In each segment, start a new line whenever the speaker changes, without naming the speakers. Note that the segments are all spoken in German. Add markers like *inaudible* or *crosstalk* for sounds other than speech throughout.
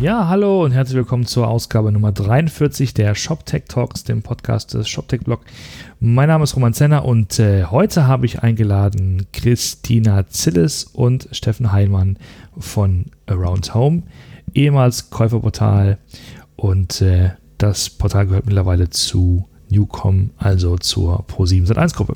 Ja, hallo und herzlich willkommen zur Ausgabe Nummer 43 der ShopTech Talks, dem Podcast des ShopTech Blog. Mein Name ist Roman Zenner und äh, heute habe ich eingeladen Christina Zillis und Steffen Heilmann von Around Home, ehemals Käuferportal und äh, das Portal gehört mittlerweile zu Newcom, also zur Pro7 Gruppe.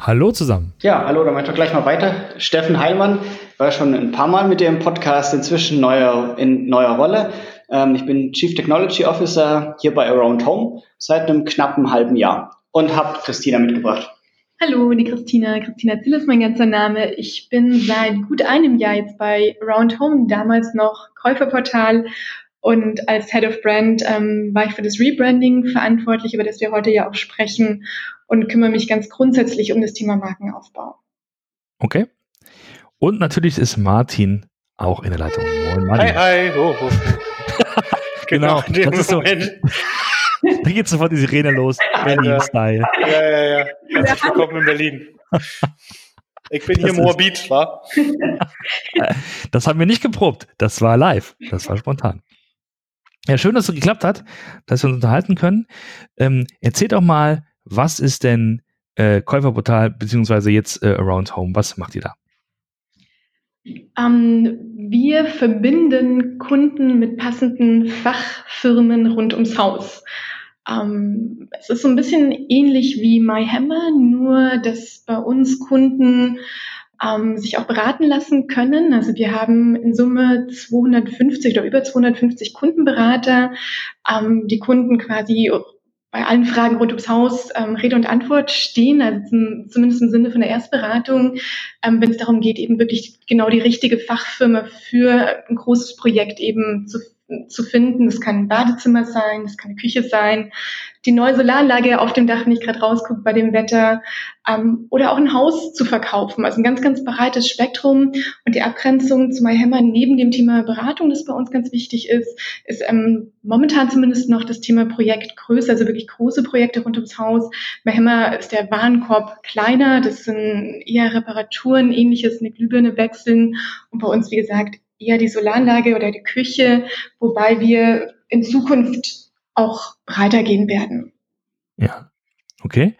Hallo zusammen.
Ja, hallo, dann mache ich gleich mal weiter. Steffen Heilmann war schon ein paar Mal mit dir im Podcast, inzwischen neuer, in neuer Rolle. Ähm, ich bin Chief Technology Officer hier bei Around Home seit einem knappen halben Jahr und habe Christina mitgebracht.
Hallo, die Christina. Christina Zill ist mein ganzer Name. Ich bin seit gut einem Jahr jetzt bei Around Home, damals noch Käuferportal und als Head of Brand ähm, war ich für das Rebranding verantwortlich, über das wir heute ja auch sprechen und kümmere mich ganz grundsätzlich um das Thema Markenaufbau.
Okay. Und natürlich ist Martin auch in der Leitung.
Moin, Martin. Hi, hi. Oh, oh. *laughs*
genau, genau das ist so. *laughs* Da geht sofort die Sirene los.
Berlin-Style. Ja, ja, ja. Herzlich willkommen in Berlin. Ich bin hier Moabit, wa? *laughs*
Das haben wir nicht geprobt. Das war live. Das war spontan. Ja, schön, dass es geklappt hat, dass wir uns unterhalten können. Ähm, erzählt doch mal, was ist denn äh, Käuferportal beziehungsweise jetzt äh, Around Home? Was macht ihr da?
Ähm, wir verbinden Kunden mit passenden Fachfirmen rund ums Haus. Ähm, es ist so ein bisschen ähnlich wie MyHammer, nur dass bei uns Kunden ähm, sich auch beraten lassen können. Also wir haben in Summe 250 oder über 250 Kundenberater, ähm, die Kunden quasi bei allen Fragen rund ums Haus ähm, Rede und Antwort stehen, also zum, zumindest im Sinne von der Erstberatung, ähm, wenn es darum geht, eben wirklich genau die richtige Fachfirma für ein großes Projekt eben zu zu finden. Das kann ein Badezimmer sein, das kann eine Küche sein, die neue Solaranlage auf dem Dach, wenn ich gerade rausgucke bei dem Wetter, ähm, oder auch ein Haus zu verkaufen. Also ein ganz, ganz breites Spektrum. Und die Abgrenzung zu MyHammer neben dem Thema Beratung, das bei uns ganz wichtig ist, ist ähm, momentan zumindest noch das Thema Projektgröße, also wirklich große Projekte rund ums Haus. MyHammer ist der Warenkorb kleiner, das sind eher Reparaturen, ähnliches, eine Glühbirne wechseln. Und bei uns, wie gesagt, eher die Solaranlage oder die Küche, wobei wir in Zukunft auch breiter gehen werden.
Ja, okay.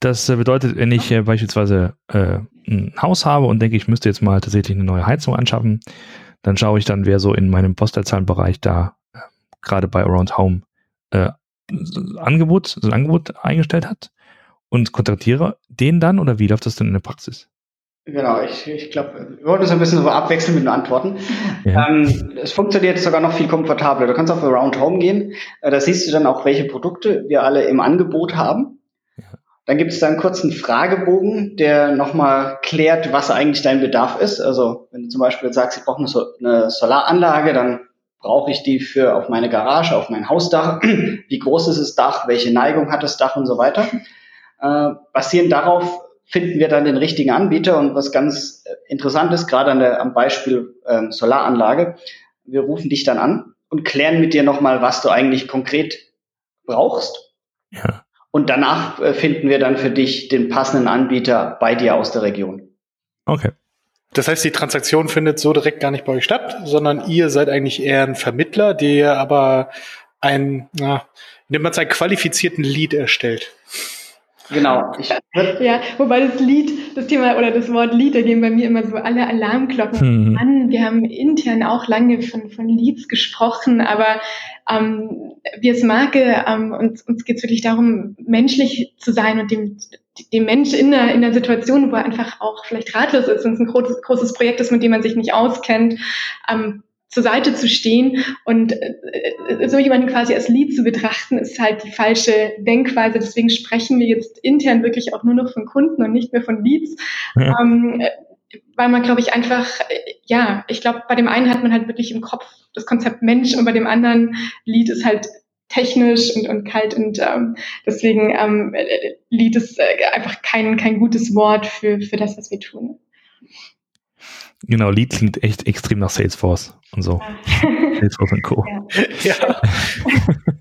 Das äh, bedeutet, wenn ich äh, beispielsweise äh, ein Haus habe und denke, ich müsste jetzt mal tatsächlich eine neue Heizung anschaffen, dann schaue ich dann, wer so in meinem Postleitzahlenbereich da gerade bei Around Home Angebot, so ein Angebot eingestellt hat und kontaktiere den dann oder wie läuft das denn in der Praxis?
Genau, ich, ich glaube, wir wollten so ein bisschen so abwechseln mit den Antworten. Ja. Ähm, es funktioniert sogar noch viel komfortabler. Du kannst auf Around Home gehen, äh, da siehst du dann auch, welche Produkte wir alle im Angebot haben. Dann gibt es da einen kurzen Fragebogen, der nochmal klärt, was eigentlich dein Bedarf ist. Also wenn du zum Beispiel sagst, ich brauche eine, eine Solaranlage, dann brauche ich die für auf meine Garage, auf mein Hausdach. *clears throat* Wie groß ist das Dach? Welche Neigung hat das Dach und so weiter? Äh, basierend darauf finden wir dann den richtigen Anbieter und was ganz äh, interessant ist, gerade an der, am Beispiel ähm, Solaranlage, wir rufen dich dann an und klären mit dir nochmal, was du eigentlich konkret brauchst. Ja. Und danach äh, finden wir dann für dich den passenden Anbieter bei dir aus der Region.
Okay.
Das heißt, die Transaktion findet so direkt gar nicht bei euch statt, sondern ihr seid eigentlich eher ein Vermittler, der aber ein, na, nimmt man einen qualifizierten Lead erstellt.
Genau. Ich, ja, wobei das Lied, das Thema oder das Wort Lied, da gehen bei mir immer so alle Alarmglocken mhm. an. Wir haben intern auch lange von, von Leads gesprochen, aber ähm, wir als Marke, ähm, uns, uns geht es wirklich darum, menschlich zu sein und dem, dem Mensch in der, in der Situation, wo er einfach auch vielleicht ratlos ist, wenn es ein großes, großes Projekt ist, mit dem man sich nicht auskennt, ähm, zur Seite zu stehen und äh, so jemanden quasi als Lied zu betrachten, ist halt die falsche Denkweise. Deswegen sprechen wir jetzt intern wirklich auch nur noch von Kunden und nicht mehr von Leads. Ja. Ähm, äh, weil man, glaube ich, einfach, äh, ja, ich glaube, bei dem einen hat man halt wirklich im Kopf das Konzept Mensch und bei dem anderen Lied ist halt technisch und, und kalt und ähm, deswegen ähm, Lied ist äh, einfach kein, kein gutes Wort für, für das, was wir tun.
Genau, Lead klingt echt extrem nach Salesforce und so. *laughs*
Salesforce und Co. Ja. ja.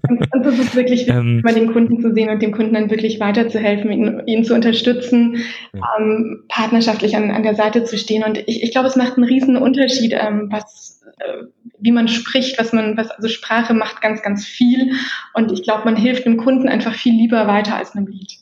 und, und das ist wirklich wichtig, ähm, mal den Kunden zu sehen und dem Kunden dann wirklich weiterzuhelfen, ihn, ihn zu unterstützen, ja. ähm, partnerschaftlich an, an der Seite zu stehen. Und ich, ich glaube, es macht einen riesen Unterschied, ähm, was, äh, wie man spricht, was man, was, also Sprache macht ganz, ganz viel. Und ich glaube, man hilft einem Kunden einfach viel lieber weiter als einem Lied.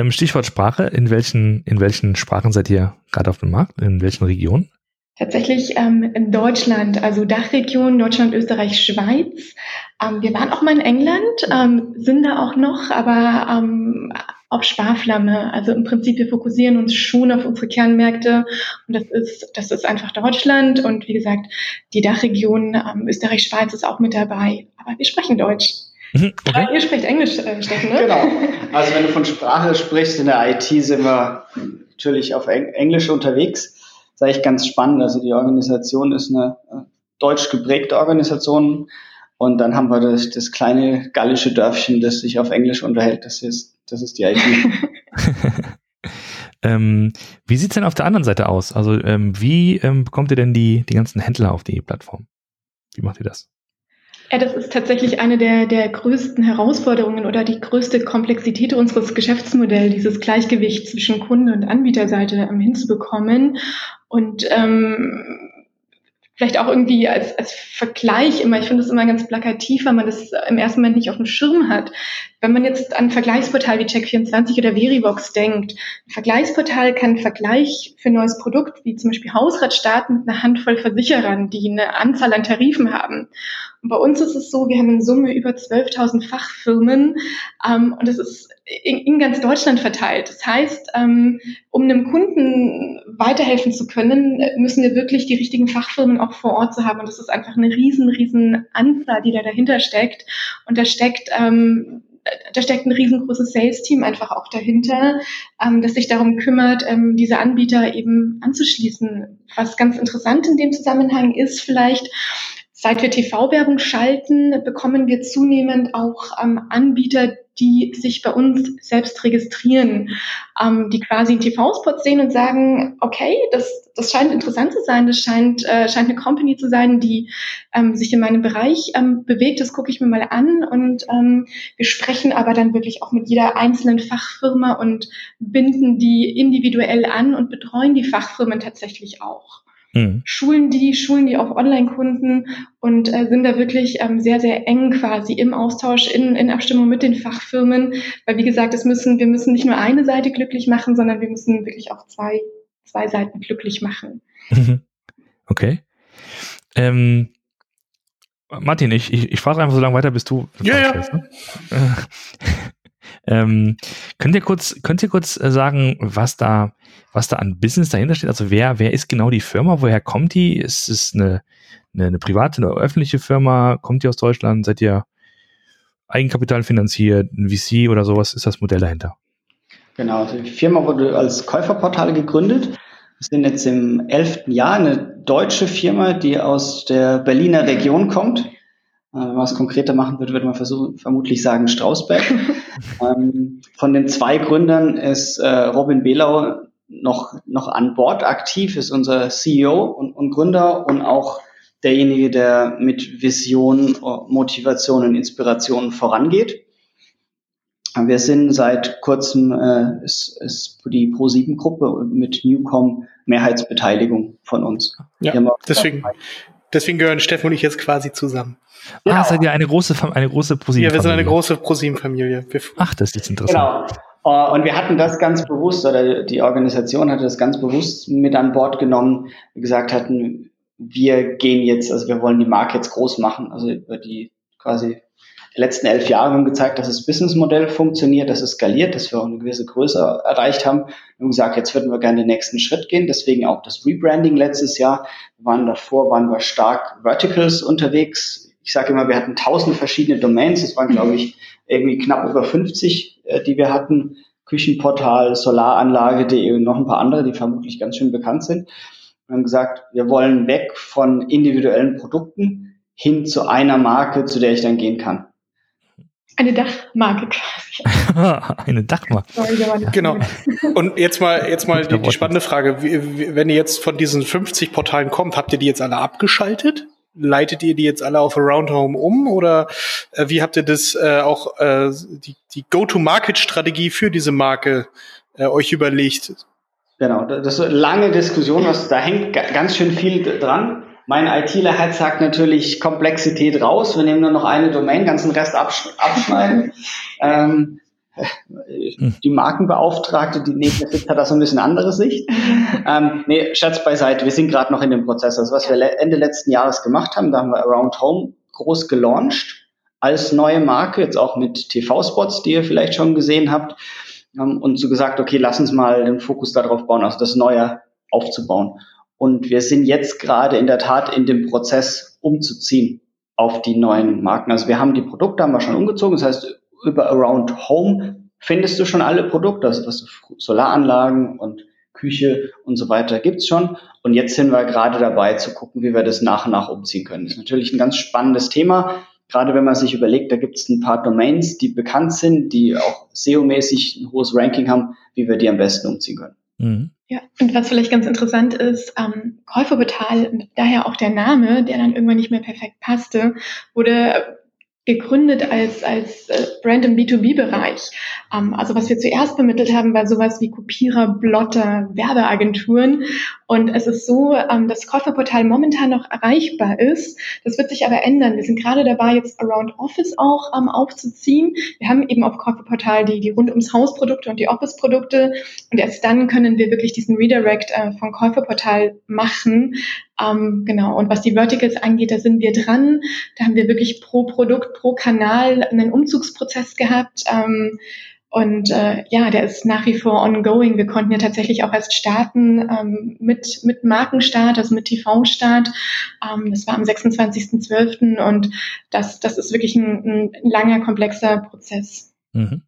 Ähm, Stichwort Sprache. In welchen, in welchen Sprachen seid ihr gerade auf dem Markt? In welchen Regionen?
Tatsächlich ähm, in Deutschland, also Dachregion, Deutschland, Österreich, Schweiz. Ähm, wir waren auch mal in England, ähm, sind da auch noch, aber ähm, auf Sparflamme. Also im Prinzip, wir fokussieren uns schon auf unsere Kernmärkte und das ist, das ist einfach Deutschland und wie gesagt, die Dachregion ähm, Österreich, Schweiz ist auch mit dabei. Aber wir sprechen Deutsch. Mhm, okay. ihr spricht Englisch, äh, Steffen, ne?
Genau. Also wenn du von Sprache sprichst, in der IT sind wir natürlich auf Englisch unterwegs ist eigentlich ganz spannend. Also die Organisation ist eine äh, deutsch geprägte Organisation. Und dann haben wir das, das kleine gallische Dörfchen, das sich auf Englisch unterhält. Das ist, das ist die IT. *laughs*
ähm, wie sieht's denn auf der anderen Seite aus? Also ähm, wie ähm, bekommt ihr denn die, die ganzen Händler auf die Plattform? Wie macht ihr das?
Ja, das ist tatsächlich eine der, der größten Herausforderungen oder die größte Komplexität unseres Geschäftsmodells, dieses Gleichgewicht zwischen Kunde- und Anbieterseite ähm, hinzubekommen. Und ähm, vielleicht auch irgendwie als, als Vergleich immer, ich finde es immer ganz plakativ, weil man das im ersten Moment nicht auf dem Schirm hat. Wenn man jetzt an ein Vergleichsportal wie Check24 oder Verivox denkt, ein Vergleichsportal kann Vergleich für ein neues Produkt, wie zum Beispiel Hausrat starten mit einer Handvoll Versicherern, die eine Anzahl an Tarifen haben. Und bei uns ist es so, wir haben in Summe über 12.000 Fachfirmen ähm, und es ist in, in, ganz Deutschland verteilt. Das heißt, ähm, um einem Kunden weiterhelfen zu können, müssen wir wirklich die richtigen Fachfirmen auch vor Ort zu haben. Und das ist einfach eine riesen, riesen Anzahl, die da dahinter steckt. Und da steckt ähm, da steckt ein riesengroßes Sales-Team einfach auch dahinter, ähm, das sich darum kümmert, ähm, diese Anbieter eben anzuschließen. Was ganz interessant in dem Zusammenhang ist vielleicht, Seit wir TV-Werbung schalten, bekommen wir zunehmend auch ähm, Anbieter, die sich bei uns selbst registrieren, ähm, die quasi einen TV-Spot sehen und sagen, okay, das, das scheint interessant zu sein, das scheint, äh, scheint eine Company zu sein, die ähm, sich in meinem Bereich ähm, bewegt, das gucke ich mir mal an und ähm, wir sprechen aber dann wirklich auch mit jeder einzelnen Fachfirma und binden die individuell an und betreuen die Fachfirmen tatsächlich auch mhm. schulen die, schulen die auch Online-Kunden und äh, sind da wirklich ähm, sehr, sehr eng quasi im Austausch, in, in Abstimmung mit den Fachfirmen. Weil wie gesagt, es müssen, wir müssen nicht nur eine Seite glücklich machen, sondern wir müssen wirklich auch zwei, zwei Seiten glücklich machen.
Mhm. Okay. Ähm, Martin, ich, ich, ich frage einfach so lange weiter, bis du.
Ja, ja. ne? *laughs*
ähm, könnt ihr kurz, könnt ihr kurz äh, sagen, was da, was da an Business dahinter steht? Also wer, wer ist genau die Firma? Woher kommt die? Ist es eine, eine, eine private, eine öffentliche Firma? Kommt ihr aus Deutschland? Seid ihr Eigenkapital finanziert, ein VC oder sowas? Ist das Modell dahinter?
Genau, also die Firma wurde als Käuferportal gegründet. Wir sind jetzt im elften Jahr eine deutsche Firma, die aus der Berliner Region kommt. Äh, wenn man es konkreter machen würde, würde man versuchen, vermutlich sagen Strausberg. *laughs* ähm, von den zwei Gründern ist äh, Robin Behlau noch, noch an Bord aktiv, ist unser CEO und, und Gründer und auch derjenige, der mit Vision, Motivation und Inspiration vorangeht. Wir sind seit kurzem äh, ist, ist die Pro7-Gruppe mit Newcom Mehrheitsbeteiligung von uns.
Ja, deswegen, deswegen gehören Steffen und ich jetzt quasi zusammen.
Ah, seid ihr eine große, eine große ProSieben-Familie?
Ja, wir sind eine große ProSieben-Familie.
Ach, das ist interessant.
Genau. Äh, und wir hatten das ganz bewusst, oder die Organisation hatte das ganz bewusst mit an Bord genommen, gesagt hatten, wir gehen jetzt, also wir wollen die Marke jetzt groß machen. Also über die quasi letzten elf Jahre haben gezeigt, dass das Businessmodell funktioniert, dass es skaliert, dass wir auch eine gewisse Größe erreicht haben. Wir haben gesagt, jetzt würden wir gerne den nächsten Schritt gehen. Deswegen auch das Rebranding letztes Jahr. Wir waren davor, waren wir stark Verticals unterwegs. Ich sage immer, wir hatten tausend verschiedene Domains. Das waren, glaube ich, irgendwie knapp über 50, äh, die wir hatten. Küchenportal, Solaranlage.de und noch ein paar andere, die vermutlich ganz schön bekannt sind. Wir haben gesagt, wir wollen weg von individuellen Produkten hin zu einer Marke, zu der ich dann gehen kann.
Eine Dachmarke quasi. *laughs*
Eine Dachmarke.
Genau. Und jetzt mal, jetzt mal die, die spannende Frage. Wenn ihr jetzt von diesen 50 Portalen kommt, habt ihr die jetzt alle abgeschaltet? Leitet ihr die jetzt alle auf Around Home um oder äh, wie habt ihr das äh, auch äh, die, die Go-to-Market-Strategie für diese Marke äh, euch überlegt?
Genau, das ist eine lange Diskussion, was da hängt ganz schön viel dran. Mein ITler-Herz sagt natürlich Komplexität raus. Wir nehmen nur noch eine Domain, ganzen Rest absch abschneiden. *laughs* ähm, die Markenbeauftragte, die neben mir sitzt, hat da so ein bisschen andere Sicht. Ähm, nee, Scherz beiseite, wir sind gerade noch in dem Prozess. Also was wir Ende letzten Jahres gemacht haben, da haben wir Around Home groß gelauncht als neue Marke, jetzt auch mit TV-Spots, die ihr vielleicht schon gesehen habt, ähm, und so gesagt, okay, lass uns mal den Fokus darauf bauen, also das Neue aufzubauen. Und wir sind jetzt gerade in der Tat in dem Prozess umzuziehen auf die neuen Marken. Also wir haben die Produkte, haben wir schon umgezogen. Das heißt, über Around Home findest du schon alle Produkte, also was Solaranlagen und Küche und so weiter gibt's schon. Und jetzt sind wir gerade dabei zu gucken, wie wir das nach und nach umziehen können. Das ist natürlich ein ganz spannendes Thema. Gerade wenn man sich überlegt, da gibt's ein paar Domains, die bekannt sind, die auch SEO-mäßig ein hohes Ranking haben, wie wir die am besten umziehen können.
Mhm. Ja, und was vielleicht ganz interessant ist, ähm, Käuferportal, daher auch der Name, der dann irgendwann nicht mehr perfekt passte, wurde gegründet als, als äh, Brand im B2B-Bereich. Ähm, also was wir zuerst vermittelt haben, war sowas wie Kopierer, Blotter, Werbeagenturen. Und es ist so, ähm, dass Käuferportal momentan noch erreichbar ist. Das wird sich aber ändern. Wir sind gerade dabei, jetzt Around Office auch ähm, aufzuziehen. Wir haben eben auf Käuferportal die, die rund ums Haus Produkte und die Office Produkte. Und erst dann können wir wirklich diesen Redirect äh, von Käuferportal machen. Ähm, genau. Und was die Verticals angeht, da sind wir dran. Da haben wir wirklich pro Produkt, pro Kanal einen Umzugsprozess gehabt. Ähm, und äh, ja, der ist nach wie vor ongoing. Wir konnten ja tatsächlich auch erst starten ähm, mit, mit Markenstart, also mit TV-Start. Ähm, das war am 26.12. und das, das ist wirklich ein, ein langer, komplexer Prozess. Mhm.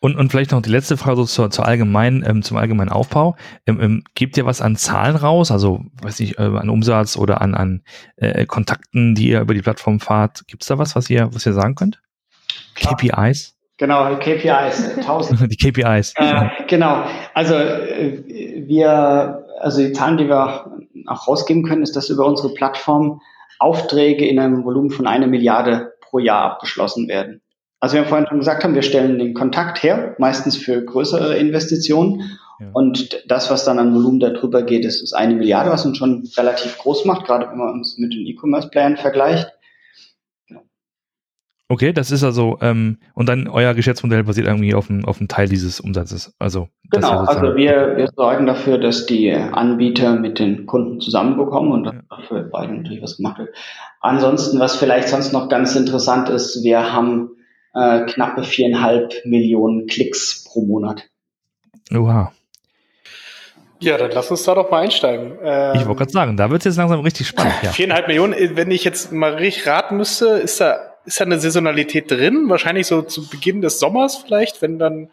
Und, und vielleicht noch die letzte Frage so zur, zur allgemeinen, ähm, zum allgemeinen Aufbau. Ähm, ähm, gebt ihr was an Zahlen raus, also weiß nicht, äh, an Umsatz oder an, an äh, Kontakten, die ihr über die Plattform fahrt? Gibt es da was, was ihr, was ihr sagen könnt? KPIs?
Genau, KPIs, 1000. *laughs*
die KPIs.
Äh, genau, also äh, wir, also die Zahlen, die wir auch rausgeben können, ist, dass über unsere Plattform Aufträge in einem Volumen von einer Milliarde pro Jahr abgeschlossen werden. Also wir haben vorhin schon gesagt haben, wir stellen den Kontakt her, meistens für größere Investitionen. Ja. Und das, was dann an Volumen darüber geht, ist, ist eine Milliarde, was uns schon relativ groß macht, gerade wenn man uns mit den E-Commerce-Playern vergleicht.
Okay, das ist also, ähm, und dann euer Geschäftsmodell basiert irgendwie auf einem, auf einem Teil dieses Umsatzes. Also,
genau, also wir, wir sorgen dafür, dass die Anbieter mit den Kunden zusammenbekommen und dafür beide natürlich was gemacht wird. Ansonsten, was vielleicht sonst noch ganz interessant ist, wir haben äh, knappe viereinhalb Millionen Klicks pro Monat.
Oha.
Ja, dann lass uns da doch mal einsteigen.
Ähm, ich wollte gerade sagen, da wird es jetzt langsam richtig spannend.
Ja. Viereinhalb Millionen, äh, wenn ich jetzt mal richtig raten müsste, ist da, ist da eine Saisonalität drin? Wahrscheinlich so zu Beginn des Sommers vielleicht, wenn dann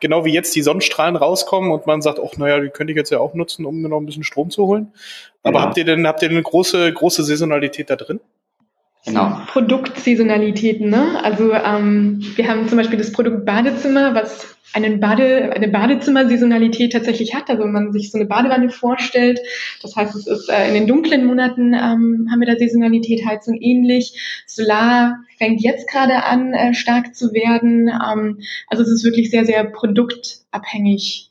genau wie jetzt die Sonnenstrahlen rauskommen und man sagt, ach naja, die könnte ich jetzt ja auch nutzen, um mir noch ein bisschen Strom zu holen. Aber ja. habt ihr denn, habt ihr eine große, große Saisonalität da drin?
Genau. Produktsaisonalitäten. Ne? Also ähm, wir haben zum Beispiel das Produkt Badezimmer, was einen Bade, eine Badezimmer-Saisonalität tatsächlich hat. Also wenn man sich so eine Badewanne vorstellt, das heißt, es ist äh, in den dunklen Monaten ähm, haben wir da Saisonalität, Heizung ähnlich. Solar fängt jetzt gerade an, äh, stark zu werden. Ähm, also es ist wirklich sehr, sehr produktabhängig.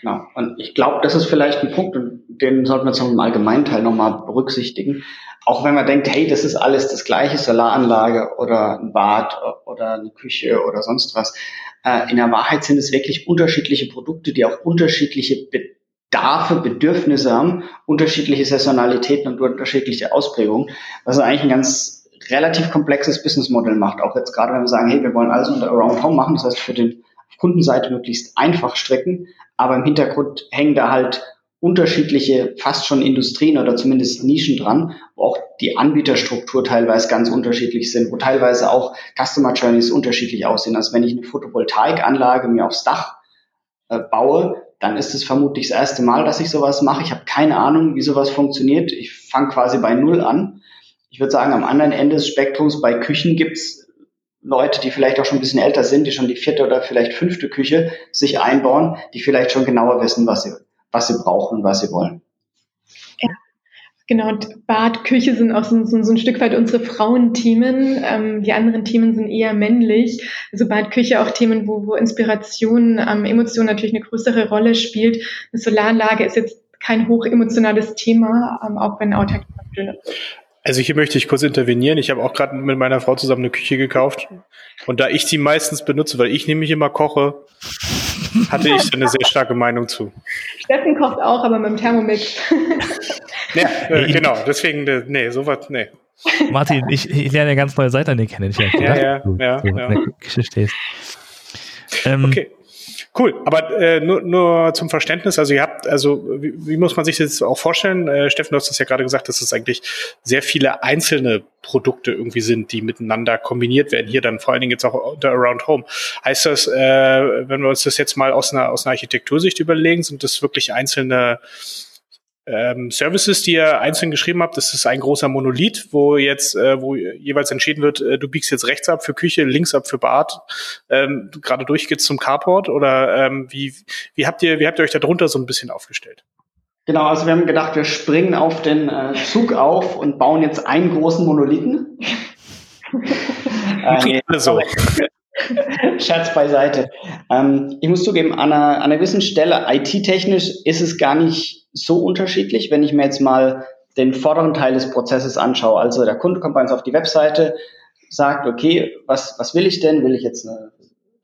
Genau. Und ich glaube, das ist vielleicht ein Punkt, und den sollten wir zum allgemeinen Teil nochmal berücksichtigen auch wenn man denkt, hey, das ist alles das gleiche, Solaranlage oder ein Bad oder eine Küche oder sonst was. Äh, in der Wahrheit sind es wirklich unterschiedliche Produkte, die auch unterschiedliche Bedarfe, Bedürfnisse haben, unterschiedliche Saisonalitäten und unterschiedliche Ausprägungen, was eigentlich ein ganz relativ komplexes Businessmodell macht. Auch jetzt gerade, wenn wir sagen, hey, wir wollen alles unter Around Home machen, das heißt für den Kundenseite möglichst einfach strecken, aber im Hintergrund hängen da halt unterschiedliche, fast schon Industrien oder zumindest Nischen dran, wo auch die Anbieterstruktur teilweise ganz unterschiedlich sind, wo teilweise auch Customer Journeys unterschiedlich aussehen. Also wenn ich eine Photovoltaikanlage mir aufs Dach äh, baue, dann ist es vermutlich das erste Mal, dass ich sowas mache. Ich habe keine Ahnung, wie sowas funktioniert. Ich fange quasi bei Null an. Ich würde sagen, am anderen Ende des Spektrums bei Küchen gibt's Leute, die vielleicht auch schon ein bisschen älter sind, die schon die vierte oder vielleicht fünfte Küche sich einbauen, die vielleicht schon genauer wissen, was sie was sie brauchen und was sie wollen.
Ja. Genau, und Bad, Küche sind auch so, so, so ein Stück weit unsere Frauenthemen. Ähm, die anderen Themen sind eher männlich. Also Bad, Küche auch Themen, wo, wo Inspiration, ähm, Emotion natürlich eine größere Rolle spielt. Eine Solaranlage ist jetzt kein hochemotionales Thema, ähm, auch wenn Autarkie.
Also hier möchte ich kurz intervenieren. Ich habe auch gerade mit meiner Frau zusammen eine Küche gekauft. Und da ich sie meistens benutze, weil ich nämlich immer koche, hatte ich eine sehr starke Meinung zu.
Steffen kocht auch, aber mit dem Thermomix.
ja, *laughs* äh, genau. Deswegen, äh, nee, sowas, nee.
Martin, ich, ich lerne eine ganz neue Seite an dir kennen. Ich
ja, ja, ja, so ja. in der Küche stehst. Ähm, okay. Cool, aber äh, nur, nur zum Verständnis, also ihr habt, also wie, wie muss man sich das auch vorstellen? Äh, Steffen, du hast das ja gerade gesagt, dass es eigentlich sehr viele einzelne Produkte irgendwie sind, die miteinander kombiniert werden. Hier dann vor allen Dingen jetzt auch unter Around Home. Heißt das, äh, wenn wir uns das jetzt mal aus einer, aus einer Architektursicht überlegen, sind das wirklich einzelne ähm, Services, die ihr einzeln geschrieben habt, das ist ein großer Monolith, wo jetzt, äh, wo jeweils entschieden wird, äh, du biegst jetzt rechts ab für Küche, links ab für Bad, ähm, gerade durch geht's zum Carport oder ähm, wie, wie habt ihr, wie habt ihr euch da drunter so ein bisschen aufgestellt?
Genau, also wir haben gedacht, wir springen auf den äh, Zug auf und bauen jetzt einen großen Monolithen. *laughs* äh, so. *laughs* Scherz beiseite. Ähm, ich muss zugeben, an einer, an einer gewissen Stelle, IT-technisch, ist es gar nicht so unterschiedlich, wenn ich mir jetzt mal den vorderen Teil des Prozesses anschaue. Also der Kunde kommt bei uns auf die Webseite, sagt, okay, was, was will ich denn? Will ich jetzt eine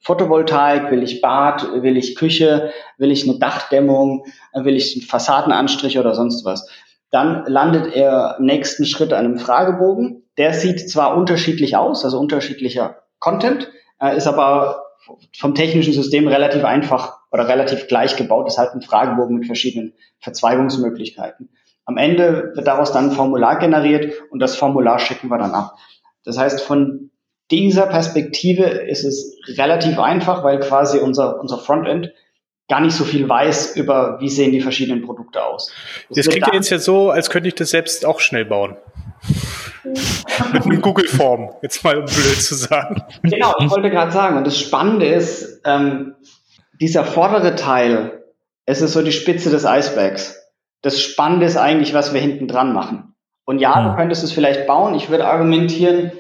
Photovoltaik, will ich Bad, will ich Küche, will ich eine Dachdämmung, will ich einen Fassadenanstrich oder sonst was. Dann landet er im nächsten Schritt an einem Fragebogen. Der sieht zwar unterschiedlich aus, also unterschiedlicher Content, ist aber vom technischen System relativ einfach oder relativ gleich gebaut. ist halt ein Fragebogen mit verschiedenen Verzweigungsmöglichkeiten. Am Ende wird daraus dann ein Formular generiert und das Formular schicken wir dann ab. Das heißt, von dieser Perspektive ist es relativ einfach, weil quasi unser, unser Frontend gar nicht so viel weiß über, wie sehen die verschiedenen Produkte aus.
Das, das klingt ja jetzt ja so, als könnte ich das selbst auch schnell bauen. *laughs* Mit einem Google-Form, jetzt mal um blöd zu sagen.
Genau, ich wollte gerade sagen, und das Spannende ist, ähm, dieser vordere Teil, es ist so die Spitze des Eisbergs. Das Spannende ist eigentlich, was wir hinten dran machen. Und ja, du hm. könntest es vielleicht bauen. Ich würde argumentieren,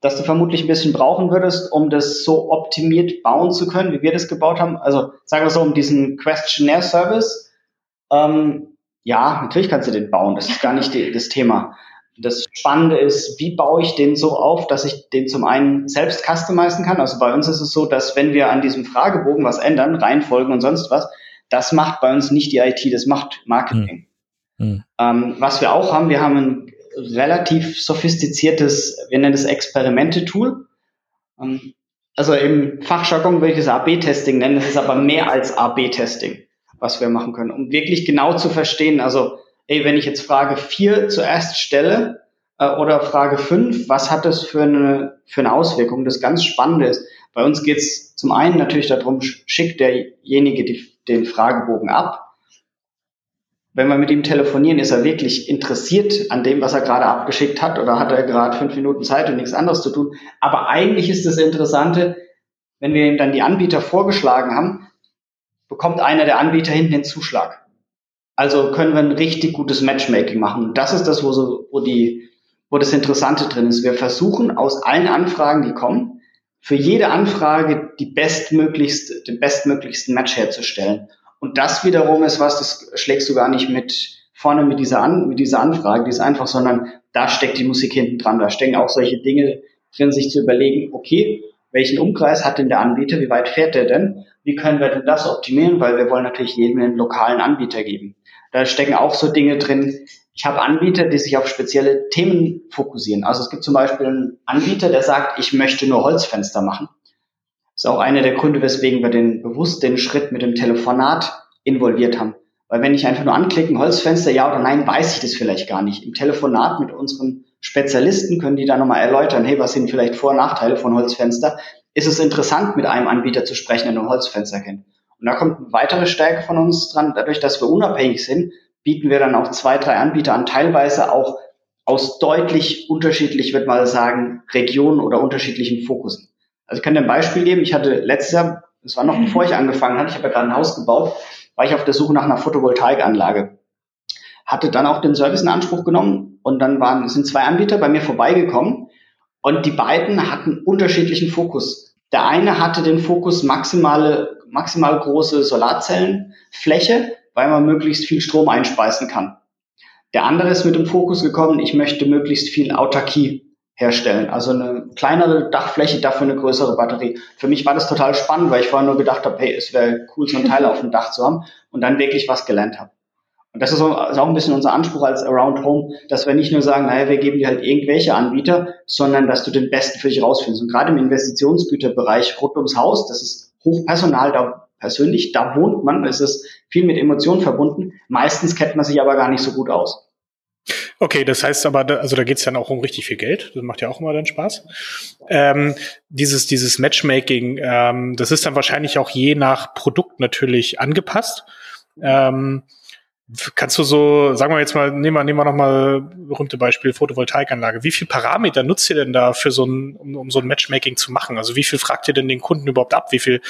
dass du vermutlich ein bisschen brauchen würdest, um das so optimiert bauen zu können, wie wir das gebaut haben. Also sagen wir so, um diesen Questionnaire Service. Ähm, ja, natürlich kannst du den bauen. Das ist gar nicht die, das Thema. Das Spannende ist, wie baue ich den so auf, dass ich den zum einen selbst customizen kann. Also bei uns ist es so, dass wenn wir an diesem Fragebogen was ändern, Reihenfolgen und sonst was, das macht bei uns nicht die IT, das macht Marketing. Hm. Ähm, was wir auch haben, wir haben ein relativ sophistiziertes, wir nennen es Experimente-Tool. Ähm, also im Fachjargon würde ich es AB-Testing nennen, das ist aber mehr als AB-Testing, was wir machen können, um wirklich genau zu verstehen, also ey, wenn ich jetzt Frage 4 zuerst stelle äh, oder Frage 5, was hat das für eine, für eine Auswirkung? Das ganz Spannende ist, bei uns geht es zum einen natürlich darum, schickt derjenige die, den Fragebogen ab. Wenn wir mit ihm telefonieren, ist er wirklich interessiert an dem, was er gerade abgeschickt hat oder hat er gerade fünf Minuten Zeit und nichts anderes zu tun. Aber eigentlich ist das Interessante, wenn wir ihm dann die Anbieter vorgeschlagen haben, bekommt einer der Anbieter hinten den Zuschlag. Also können wir ein richtig gutes Matchmaking machen. Das ist das, wo, so, wo, die, wo das Interessante drin ist. Wir versuchen aus allen Anfragen, die kommen, für jede Anfrage die bestmöglichst, den bestmöglichsten Match herzustellen. Und das wiederum ist was, das schlägst du gar nicht mit vorne mit dieser, An mit dieser Anfrage, die ist einfach, sondern da steckt die Musik hinten dran. Da stecken auch solche Dinge drin, sich zu überlegen, okay, welchen Umkreis hat denn der Anbieter, wie weit fährt der denn? Wie können wir denn das optimieren? Weil wir wollen natürlich jedem einen lokalen Anbieter geben. Da stecken auch so Dinge drin. Ich habe Anbieter, die sich auf spezielle Themen fokussieren. Also es gibt zum Beispiel einen Anbieter, der sagt, ich möchte nur Holzfenster machen. Das ist auch einer der Gründe, weswegen wir den bewusst den Schritt mit dem Telefonat involviert haben. Weil wenn ich einfach nur anklicken, Holzfenster, ja oder nein, weiß ich das vielleicht gar nicht. Im Telefonat mit unseren Spezialisten können die da nochmal erläutern, hey, was sind vielleicht Vor- und Nachteile von Holzfenster? Ist es interessant, mit einem Anbieter zu sprechen, der nur Holzfenster kennt? Und da kommt eine weitere Stärke von uns dran. Dadurch, dass wir unabhängig sind, bieten wir dann auch zwei, drei Anbieter an, teilweise auch aus deutlich unterschiedlich, würde man sagen, Regionen oder unterschiedlichen Fokussen. Also ich kann dir ein Beispiel geben. Ich hatte letztes Jahr, das war noch bevor ich angefangen hatte, ich habe ja gerade ein Haus gebaut, war ich auf der Suche nach einer Photovoltaikanlage. Hatte dann auch den Service in Anspruch genommen und dann waren, sind zwei Anbieter bei mir vorbeigekommen und die beiden hatten unterschiedlichen Fokus. Der eine hatte den Fokus maximale maximal große Solarzellenfläche. weil man möglichst viel Strom einspeisen kann. Der andere ist mit dem Fokus gekommen, ich möchte möglichst viel Autarkie herstellen. Also eine kleinere Dachfläche, dafür eine größere Batterie. Für mich war das total spannend, weil ich vorher nur gedacht habe, hey, es wäre cool, so ein Teil auf dem Dach zu haben und dann wirklich was gelernt habe. Und das ist auch ein bisschen unser Anspruch als Around Home, dass wir nicht nur sagen, naja, wir geben dir halt irgendwelche Anbieter, sondern dass du den besten für dich rausfindest. Und gerade im Investitionsgüterbereich rund ums Haus, das ist Hochpersonal, da persönlich, da wohnt man, es ist viel mit Emotionen verbunden. Meistens kennt man sich aber gar nicht so gut aus.
Okay, das heißt aber, also da geht's dann auch um richtig viel Geld. Das macht ja auch immer dann Spaß. Ähm, dieses, dieses Matchmaking, ähm, das ist dann wahrscheinlich auch je nach Produkt natürlich angepasst. Ähm, kannst du so, sagen wir jetzt mal, nehmen wir, nehmen wir nochmal berühmte Beispiel Photovoltaikanlage. Wie viel Parameter nutzt ihr denn da für so ein, um, um so ein Matchmaking zu machen? Also wie viel fragt ihr denn den Kunden überhaupt ab? Wie viel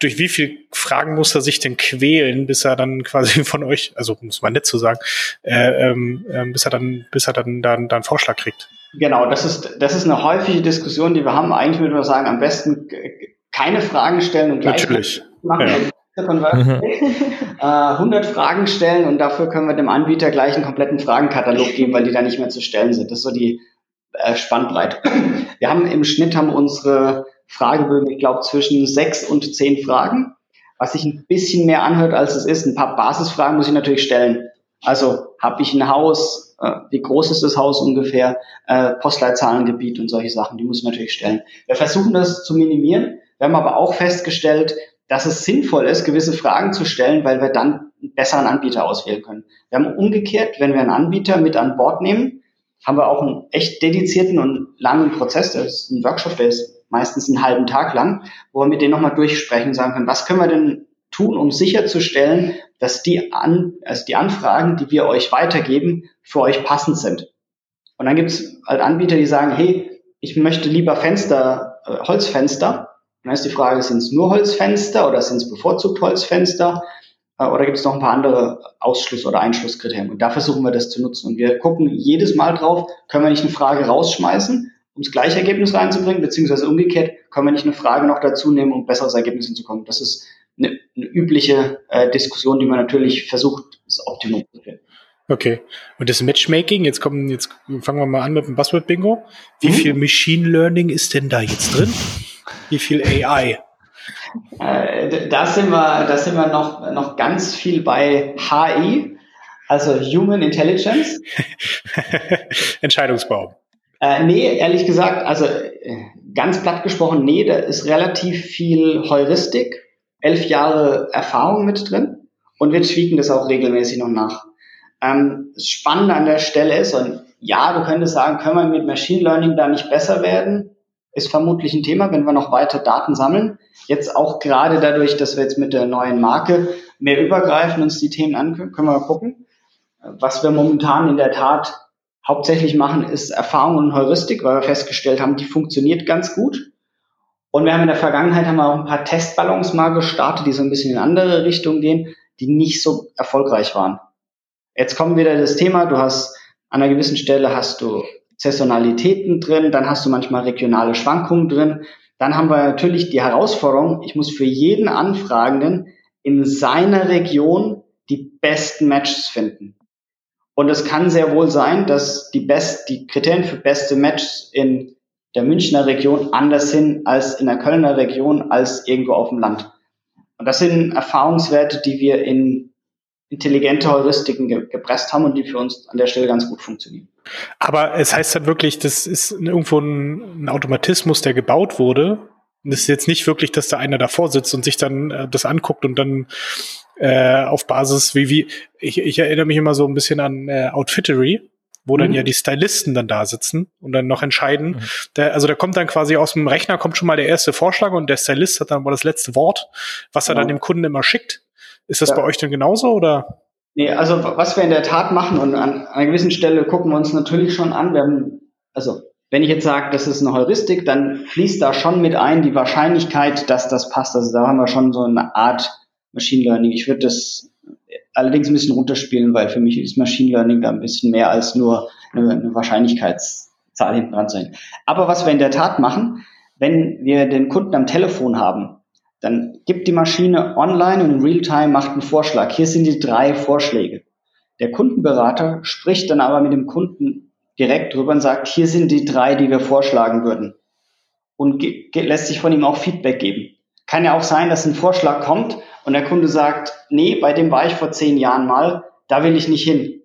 durch wie viel Fragen muss er sich denn quälen, bis er dann quasi *laughs* von euch, also muss man nett zu sagen, äh, ähm, äh, bis er dann, bis er dann, dann, dann Vorschlag kriegt?
Genau, das ist, das ist eine häufige Diskussion, die wir haben. Eigentlich würde man sagen, am besten keine Fragen stellen und gleich
Natürlich.
machen. Ja. *laughs* *laughs* 100 äh, Fragen stellen und dafür können wir dem Anbieter gleich einen kompletten Fragenkatalog geben, weil die da nicht mehr zu stellen sind. Das ist so die äh, Spannbreite. Wir haben im Schnitt haben unsere Fragebögen, ich glaube, zwischen sechs und zehn Fragen, was sich ein bisschen mehr anhört, als es ist. Ein paar Basisfragen muss ich natürlich stellen. Also, habe ich ein Haus? Äh, wie groß ist das Haus ungefähr? Äh, Postleitzahlengebiet und solche Sachen, die muss ich natürlich stellen. Wir versuchen das zu minimieren. Wir haben aber auch festgestellt, dass es sinnvoll ist, gewisse Fragen zu stellen, weil wir dann einen besseren Anbieter auswählen können. Wir haben umgekehrt, wenn wir einen Anbieter mit an Bord nehmen, haben wir auch einen echt dedizierten und langen Prozess. Das ist ein Workshop, der ist meistens einen halben Tag lang, wo wir mit denen nochmal durchsprechen und sagen können, was können wir denn tun, um sicherzustellen, dass die, an, also die Anfragen, die wir euch weitergeben, für euch passend sind. Und dann gibt es halt Anbieter, die sagen, hey, ich möchte lieber Fenster, äh, Holzfenster. Dann ist die Frage, sind es nur Holzfenster oder sind es bevorzugt Holzfenster? Äh, oder gibt es noch ein paar andere Ausschluss- oder Einschlusskriterien? Und da versuchen wir das zu nutzen. Und wir gucken jedes Mal drauf, können wir nicht eine Frage rausschmeißen, um das gleiche Ergebnis reinzubringen, beziehungsweise umgekehrt, können wir nicht eine Frage noch dazu nehmen, um besseres Ergebnis hinzukommen. Das ist eine, eine übliche äh, Diskussion, die man natürlich versucht, das Optimum zu finden.
Okay. Und das Matchmaking, jetzt kommen, jetzt fangen wir mal an mit dem Buzzword-Bingo. Wie mhm. viel Machine Learning ist denn da jetzt drin? Wie viel AI?
Äh, da sind wir, da sind wir noch, noch ganz viel bei HI, also Human Intelligence. *laughs*
Entscheidungsbaum.
Äh, nee, ehrlich gesagt, also äh, ganz platt gesprochen, nee, da ist relativ viel Heuristik, elf Jahre Erfahrung mit drin und wir tweaken das auch regelmäßig noch nach. Ähm, das Spannende an der Stelle ist, und ja, du könntest sagen, können wir mit Machine Learning da nicht besser werden? Ist vermutlich ein Thema, wenn wir noch weiter Daten sammeln. Jetzt auch gerade dadurch, dass wir jetzt mit der neuen Marke mehr übergreifen uns die Themen angucken, können wir mal gucken. Was wir momentan in der Tat hauptsächlich machen, ist Erfahrung und Heuristik, weil wir festgestellt haben, die funktioniert ganz gut. Und wir haben in der Vergangenheit haben wir auch ein paar Testballons mal gestartet, die so ein bisschen in andere Richtungen gehen, die nicht so erfolgreich waren. Jetzt kommt wieder das Thema, du hast an einer gewissen Stelle hast du Saisonalitäten drin, dann hast du manchmal regionale Schwankungen drin. Dann haben wir natürlich die Herausforderung, ich muss für jeden Anfragenden in seiner Region die besten Matches finden. Und es kann sehr wohl sein, dass die, best, die Kriterien für beste Matches in der Münchner Region anders sind als in der Kölner Region, als irgendwo auf dem Land. Und das sind Erfahrungswerte, die wir in intelligente Heuristiken ge gepresst haben und die für uns an der Stelle ganz gut funktionieren.
Aber es heißt dann wirklich, das ist irgendwo ein, ein Automatismus, der gebaut wurde. Und es ist jetzt nicht wirklich, dass da einer davor sitzt und sich dann äh, das anguckt und dann äh, auf Basis wie wie ich, ich erinnere mich immer so ein bisschen an äh, Outfittery, wo mhm. dann ja die Stylisten dann da sitzen und dann noch entscheiden. Mhm. Der, also da kommt dann quasi aus dem Rechner kommt schon mal der erste Vorschlag und der Stylist hat dann mal das letzte Wort, was er genau. dann dem Kunden immer schickt. Ist das ja. bei euch denn genauso oder?
Nee, also was wir in der Tat machen und an, einer gewissen Stelle gucken wir uns natürlich schon an. Wir haben, also wenn ich jetzt sage, das ist eine Heuristik, dann fließt da schon mit ein die Wahrscheinlichkeit, dass das passt. Also da haben wir schon so eine Art Machine Learning. Ich würde das allerdings ein bisschen runterspielen, weil für mich ist Machine Learning da ein bisschen mehr als nur eine, eine Wahrscheinlichkeitszahl hinten dran sein. Aber was wir in der Tat machen, wenn wir den Kunden am Telefon haben, dann gibt die Maschine online und in Realtime macht einen Vorschlag. Hier sind die drei Vorschläge. Der Kundenberater spricht dann aber mit dem Kunden direkt drüber und sagt, hier sind die drei, die wir vorschlagen würden. Und lässt sich von ihm auch Feedback geben. Kann ja auch sein, dass ein Vorschlag kommt und der Kunde sagt, nee, bei dem war ich vor zehn Jahren mal, da will ich nicht hin.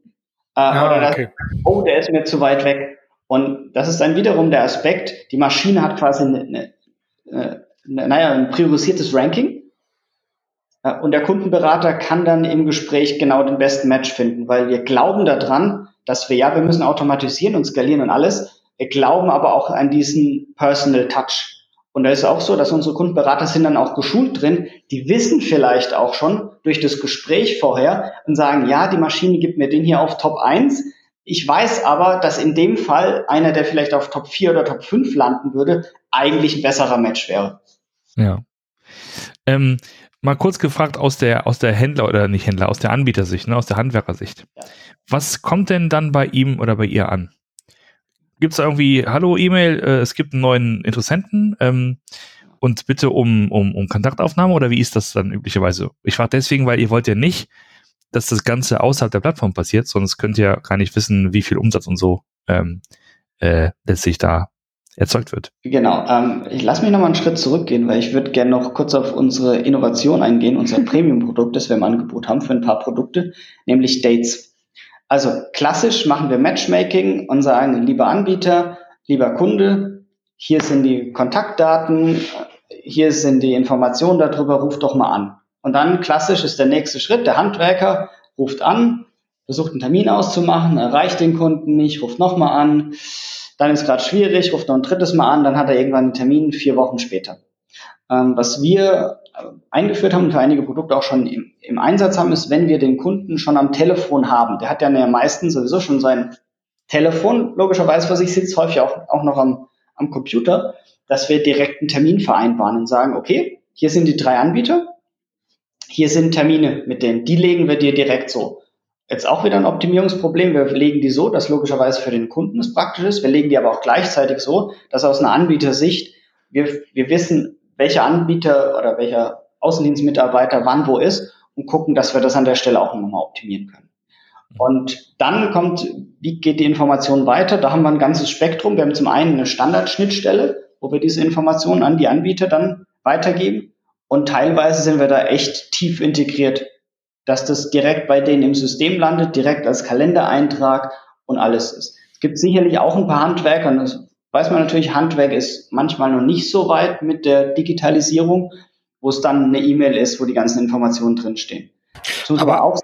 Äh, ah, oder okay. das, oh, der ist mir zu weit weg. Und das ist dann wiederum der Aspekt, die Maschine hat quasi eine, eine, eine, naja, ein priorisiertes Ranking äh, und der Kundenberater kann dann im Gespräch genau den besten Match finden, weil wir glauben daran, dass wir ja, wir müssen automatisieren und skalieren und alles. Wir glauben aber auch an diesen Personal Touch. Und da ist auch so, dass unsere Kundenberater sind dann auch geschult drin. Die wissen vielleicht auch schon durch das Gespräch vorher und sagen, ja, die Maschine gibt mir den hier auf Top 1. Ich weiß aber, dass in dem Fall einer, der vielleicht auf Top 4 oder Top 5 landen würde, eigentlich ein besserer Match wäre.
Ja. Ähm, Mal kurz gefragt aus der, aus der Händler oder nicht Händler, aus der Anbietersicht, ne, aus der Handwerkersicht. Ja. Was kommt denn dann bei ihm oder bei ihr an? Gibt es irgendwie, hallo E-Mail, äh, es gibt einen neuen Interessenten ähm, und bitte um, um, um Kontaktaufnahme oder wie ist das dann üblicherweise? Ich frage deswegen, weil ihr wollt ja nicht, dass das Ganze außerhalb der Plattform passiert, sonst könnt ihr gar nicht wissen, wie viel Umsatz und so ähm, äh, letztlich da erzeugt wird.
Genau. Ähm, ich lasse mich nochmal einen Schritt zurückgehen, weil ich würde gerne noch kurz auf unsere Innovation eingehen, unser *laughs* Premium-Produkt, das wir im Angebot haben für ein paar Produkte, nämlich Dates. Also klassisch machen wir Matchmaking und sagen, lieber Anbieter, lieber Kunde, hier sind die Kontaktdaten, hier sind die Informationen darüber, ruf doch mal an. Und dann klassisch ist der nächste Schritt, der Handwerker ruft an, versucht einen Termin auszumachen, erreicht den Kunden nicht, ruft nochmal an, dann ist gerade schwierig, ruft noch ein drittes Mal an, dann hat er irgendwann einen Termin vier Wochen später. Ähm, was wir äh, eingeführt haben und für einige Produkte auch schon im, im, Einsatz haben, ist, wenn wir den Kunden schon am Telefon haben, der hat ja meistens sowieso schon sein Telefon, logischerweise vor sich sitzt, häufig auch, auch noch am, am Computer, dass wir direkt einen Termin vereinbaren und sagen, okay, hier sind die drei Anbieter, hier sind Termine mit denen, die legen wir dir direkt so. Jetzt auch wieder ein Optimierungsproblem. Wir legen die so, dass logischerweise für den Kunden es praktisch ist. Wir legen die aber auch gleichzeitig so, dass aus einer Anbietersicht wir, wir wissen, welcher Anbieter oder welcher Außendienstmitarbeiter wann wo ist und gucken, dass wir das an der Stelle auch nochmal optimieren können. Und dann kommt, wie geht die Information weiter? Da haben wir ein ganzes Spektrum. Wir haben zum einen eine Standardschnittstelle, wo wir diese Informationen an die Anbieter dann weitergeben. Und teilweise sind wir da echt tief integriert dass das direkt bei denen im System landet, direkt als Kalendereintrag und alles ist. Es gibt sicherlich auch ein paar Handwerker, und das weiß man natürlich, Handwerk ist manchmal noch nicht so weit mit der Digitalisierung, wo es dann eine E-Mail ist, wo die ganzen Informationen drinstehen. Aber, aber auch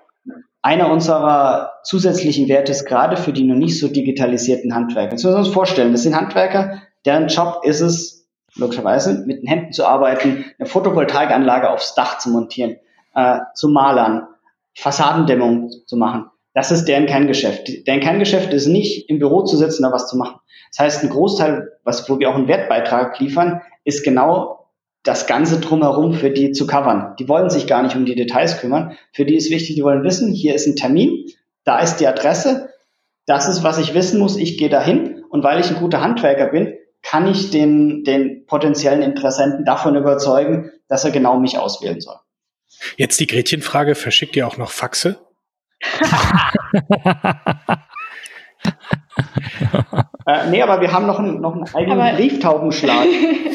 einer unserer zusätzlichen Werte ist gerade für die noch nicht so digitalisierten Handwerker. Das müssen wir uns vorstellen. Das sind Handwerker, deren Job ist es, logischerweise, mit den Händen zu arbeiten, eine Photovoltaikanlage aufs Dach zu montieren, äh, zu malern, Fassadendämmung zu machen. Das ist deren Kerngeschäft. Deren Kerngeschäft ist nicht, im Büro zu sitzen, da was zu machen. Das heißt, ein Großteil, was, wo wir auch einen Wertbeitrag liefern, ist genau das Ganze drumherum für die zu covern. Die wollen sich gar nicht um die Details kümmern. Für die ist wichtig, die wollen wissen, hier ist ein Termin, da ist die Adresse, das ist, was ich wissen muss, ich gehe dahin und weil ich ein guter Handwerker bin, kann ich den, den potenziellen Interessenten davon überzeugen, dass er genau mich auswählen soll.
Jetzt die Gretchenfrage, verschickt ihr auch noch Faxe?
äh, nee, aber wir haben noch einen, noch einen eigenen aber Brieftaubenschlag. *laughs*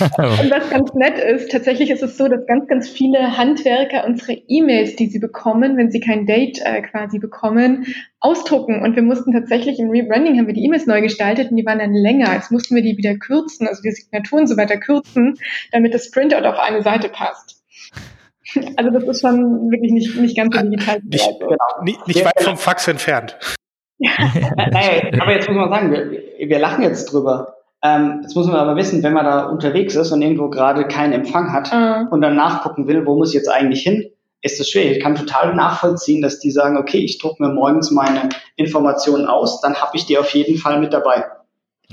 Und was ganz nett ist, tatsächlich ist es so, dass ganz, ganz viele Handwerker unsere E-Mails, die sie bekommen, wenn sie kein Date äh, quasi bekommen, ausdrucken. Und wir mussten tatsächlich im Rebranding haben wir die E-Mails neu gestaltet und die waren dann länger. Jetzt mussten wir die wieder kürzen, also die Signaturen so weiter kürzen, damit das Printout auf eine Seite passt. *laughs* Also das ist schon wirklich nicht, nicht ganz so digital.
Nicht, genau. nicht, nicht weit vom Fax entfernt. *laughs*
naja, aber jetzt muss man sagen, wir, wir lachen jetzt drüber. Ähm, jetzt muss man aber wissen, wenn man da unterwegs ist und irgendwo gerade keinen Empfang hat mhm. und dann nachgucken will, wo muss ich jetzt eigentlich hin, ist das schwierig. Ich kann total nachvollziehen, dass die sagen, okay, ich drucke mir morgens meine Informationen aus, dann habe ich die auf jeden Fall mit dabei.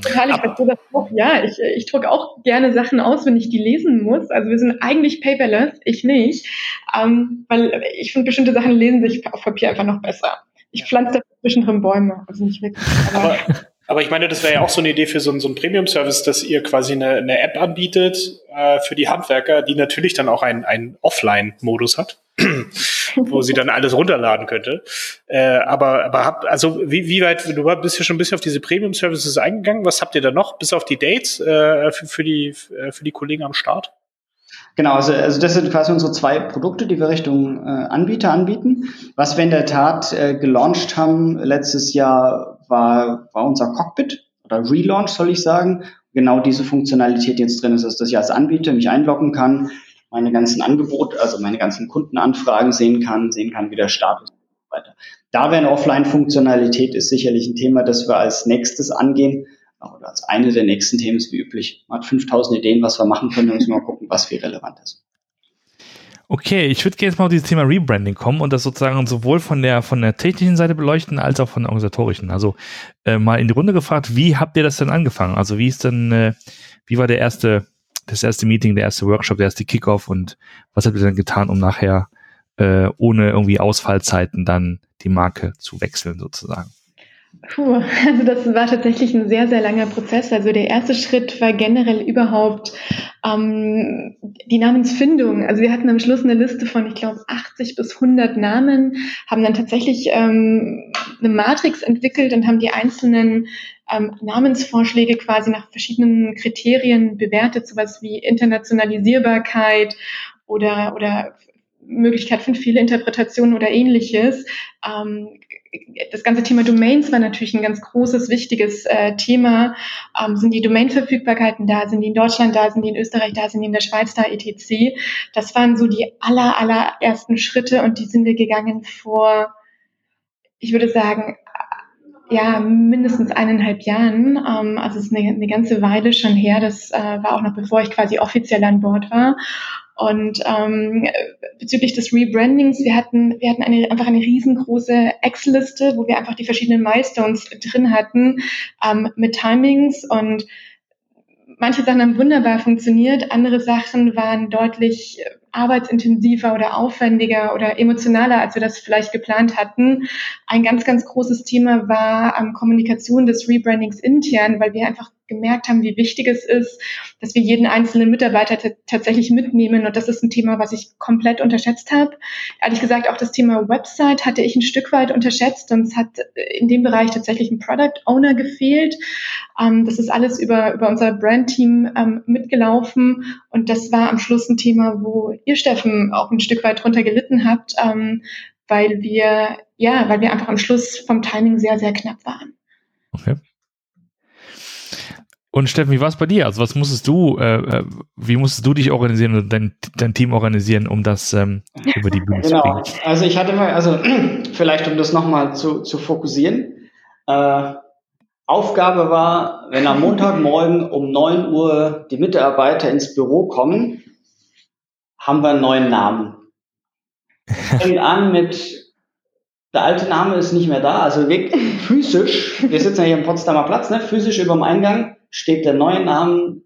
Total, ich verstehe das auch. Ja, ich, ich drucke auch gerne Sachen aus, wenn ich die lesen muss. Also wir sind eigentlich paperless, ich nicht. Ähm, weil ich finde, bestimmte Sachen lesen sich auf Papier einfach noch besser. Ich pflanze da zwischendrin Bäume, also nicht wirklich.
Aber,
Aber ich meine, das wäre ja auch so eine Idee für so, so einen Premium-Service, dass ihr quasi eine, eine App anbietet äh, für die Handwerker, die natürlich dann auch einen Offline-Modus hat, *clears throat* wo sie dann alles runterladen könnte. Äh, aber aber hab, also wie, wie weit, du bist ja schon ein bisschen auf diese Premium-Services eingegangen. Was habt ihr da noch, bis auf die Dates äh, für, für, die, äh, für die Kollegen am Start?
Genau, also, also das sind quasi unsere zwei Produkte, die wir Richtung äh, Anbieter anbieten. Was wir in der Tat äh, gelauncht haben letztes Jahr war, war unser Cockpit oder Relaunch, soll ich sagen. Genau diese Funktionalität jetzt drin ist, dass ich als Anbieter mich einloggen kann, meine ganzen Angebote, also meine ganzen Kundenanfragen sehen kann, sehen kann, wie der Status und so weiter. Da wäre eine Offline-Funktionalität ist sicherlich ein Thema, das wir als nächstes angehen oder als eine der nächsten Themen ist wie üblich. Man hat 5000 Ideen, was wir machen können, müssen wir mal gucken, was viel relevant ist.
Okay, ich würde jetzt mal auf dieses Thema Rebranding kommen und das sozusagen sowohl von der von der technischen Seite beleuchten als auch von der organisatorischen. Also äh, mal in die Runde gefragt, wie habt ihr das denn angefangen? Also wie ist denn, äh, wie war der erste, das erste Meeting, der erste Workshop, der erste Kickoff und was habt ihr denn getan, um nachher äh, ohne irgendwie Ausfallzeiten dann die Marke zu wechseln sozusagen?
Puh, also das war tatsächlich ein sehr, sehr langer Prozess. Also der erste Schritt war generell überhaupt ähm, die Namensfindung. Also wir hatten am Schluss eine Liste von, ich glaube, 80 bis 100 Namen, haben dann tatsächlich ähm, eine Matrix entwickelt und haben die einzelnen ähm, Namensvorschläge quasi nach verschiedenen Kriterien bewertet, sowas wie Internationalisierbarkeit oder, oder Möglichkeit von Fehlinterpretationen oder ähnliches. Ähm, das ganze Thema Domains war natürlich ein ganz großes, wichtiges äh, Thema. Ähm, sind die Domain-Verfügbarkeiten da? Sind die in Deutschland da? Sind die in Österreich da? Sind die in der Schweiz da? etc. Das waren so die aller, allerersten Schritte und die sind wir gegangen vor, ich würde sagen, ja, mindestens eineinhalb Jahren. Ähm, also es ist eine, eine ganze Weile schon her. Das äh, war auch noch bevor ich quasi offiziell an Bord war. Und ähm, bezüglich des Rebrandings, wir hatten, wir hatten eine, einfach eine riesengroße Excel-Liste, wo wir einfach die verschiedenen Milestones drin hatten ähm, mit Timings und manche Sachen haben wunderbar funktioniert, andere Sachen waren deutlich arbeitsintensiver oder aufwendiger oder emotionaler, als wir das vielleicht geplant hatten. Ein ganz, ganz großes Thema war ähm, Kommunikation des Rebrandings intern, weil wir einfach gemerkt haben, wie wichtig es ist, dass wir jeden einzelnen Mitarbeiter tatsächlich mitnehmen. Und das ist ein Thema, was ich komplett unterschätzt habe. Ehrlich gesagt, auch das Thema Website hatte ich ein Stück weit unterschätzt und es hat in dem Bereich tatsächlich ein Product Owner gefehlt. Ähm, das ist alles über, über unser Brand-Team ähm, mitgelaufen. Und das war am Schluss ein Thema, wo ihr, Steffen, auch ein Stück weit drunter gelitten habt, ähm, weil wir, ja, weil wir einfach am Schluss vom Timing sehr, sehr knapp waren.
Okay. Und Steffen, wie war es bei dir? Also was musstest du, äh, äh, wie musstest du dich organisieren und dein, dein Team organisieren, um das ähm, über die Bühne genau. zu bringen?
Also ich hatte mal, also *clears throat* vielleicht um das nochmal zu, zu fokussieren. Äh, Aufgabe war, wenn am Montagmorgen um 9 Uhr die Mitarbeiter ins Büro kommen, haben wir einen neuen Namen. *laughs* Fängt an mit der alte Name ist nicht mehr da, also wirklich physisch, wir sitzen ja hier im Potsdamer Platz, ne, physisch über dem Eingang steht der neue Name,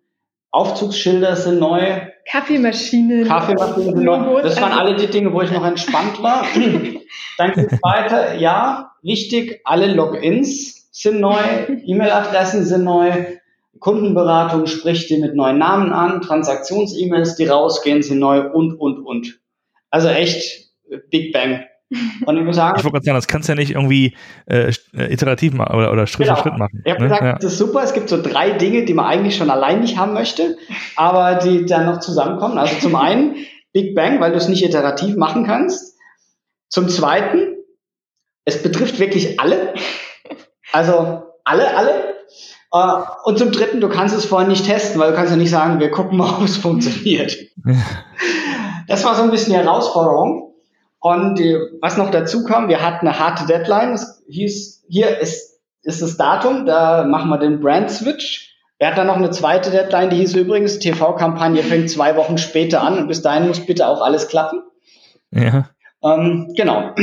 Aufzugsschilder sind neu.
Kaffeemaschinen.
Kaffeemaschinen sind neu. Das waren alle die Dinge, wo ich noch entspannt war. *laughs* Dann geht weiter. Ja, wichtig, alle Logins sind neu, E-Mail-Adressen sind neu, Kundenberatung spricht dir mit neuen Namen an, Transaktions-E-Mails, die rausgehen, sind neu und, und, und. Also echt Big Bang.
Und ich muss sagen, ich wollte gerade sagen, das kannst du ja nicht irgendwie äh, äh iterativ machen oder, oder Schritt genau. für Schritt machen.
Ich habe ne? gesagt, ja. das ist super. Es gibt so drei Dinge, die man eigentlich schon allein nicht haben möchte, aber die dann noch zusammenkommen. Also zum einen Big Bang, weil du es nicht iterativ machen kannst. Zum zweiten, es betrifft wirklich alle. Also alle, alle. Uh, und zum dritten, du kannst es vorher nicht testen, weil du kannst ja nicht sagen, wir gucken mal, ob es *laughs* funktioniert. das war so ein bisschen die Herausforderung. Und äh, was noch dazu kam, wir hatten eine harte Deadline. Es hieß, hier ist, ist das Datum, da machen wir den Brand-Switch. Wir hatten dann noch eine zweite Deadline, die hieß übrigens, TV-Kampagne fängt zwei Wochen später an und bis dahin muss bitte auch alles klappen. Ja. Ähm, genau.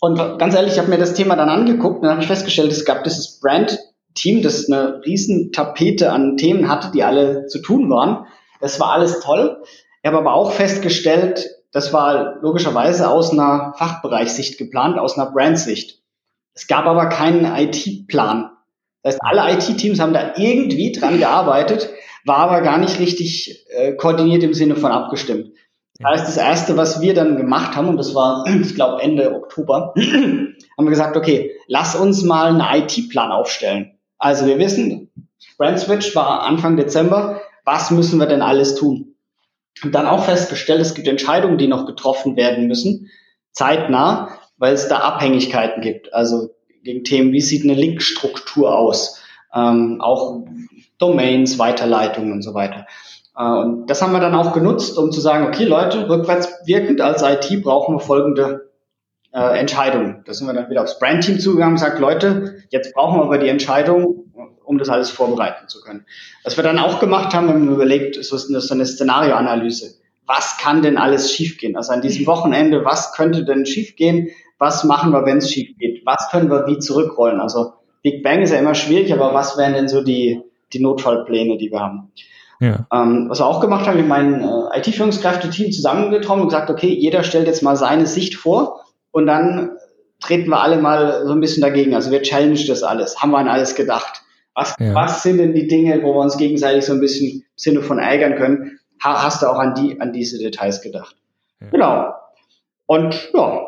Und ganz ehrlich, ich habe mir das Thema dann angeguckt und dann habe ich festgestellt, es gab dieses Brand-Team, das eine riesen Tapete an Themen hatte, die alle zu tun waren. Das war alles toll. Ich habe aber auch festgestellt, das war logischerweise aus einer Fachbereichssicht geplant, aus einer Brandsicht. Es gab aber keinen IT-Plan. Das heißt, alle IT-Teams haben da irgendwie dran gearbeitet, war aber gar nicht richtig äh, koordiniert im Sinne von abgestimmt. Das heißt, das Erste, was wir dann gemacht haben, und das war, *clears throat* ich glaube, Ende Oktober, *clears throat* haben wir gesagt, okay, lass uns mal einen IT-Plan aufstellen. Also wir wissen, Brand Switch war Anfang Dezember, was müssen wir denn alles tun? Und dann auch festgestellt, es gibt Entscheidungen, die noch getroffen werden müssen, zeitnah, weil es da Abhängigkeiten gibt. Also gegen Themen, wie sieht eine Linkstruktur aus? Ähm, auch Domains, Weiterleitungen und so weiter. Äh, und das haben wir dann auch genutzt, um zu sagen, okay Leute, rückwärts wirkend als IT brauchen wir folgende äh, Entscheidungen. Da sind wir dann wieder aufs Brandteam zugegangen und gesagt, Leute, jetzt brauchen wir aber die Entscheidung, um das alles vorbereiten zu können. Was wir dann auch gemacht haben, haben wir überlegt, ist so eine Szenarioanalyse. Was kann denn alles schiefgehen? Also an diesem Wochenende, was könnte denn schiefgehen? Was machen wir, wenn es schief geht? Was können wir wie zurückrollen? Also Big Bang ist ja immer schwierig, aber was wären denn so die, die Notfallpläne, die wir haben? Ja. Ähm, was wir auch gemacht haben, mit meinem äh, IT-Führungskräfte-Team zusammengetroffen und gesagt, okay, jeder stellt jetzt mal seine Sicht vor und dann treten wir alle mal so ein bisschen dagegen. Also wir challenge das alles. Haben wir an alles gedacht? Was, ja. was sind denn die Dinge, wo wir uns gegenseitig so ein bisschen im Sinne von ärgern können? Ha, hast du auch an die, an diese Details gedacht? Ja. Genau. Und ja,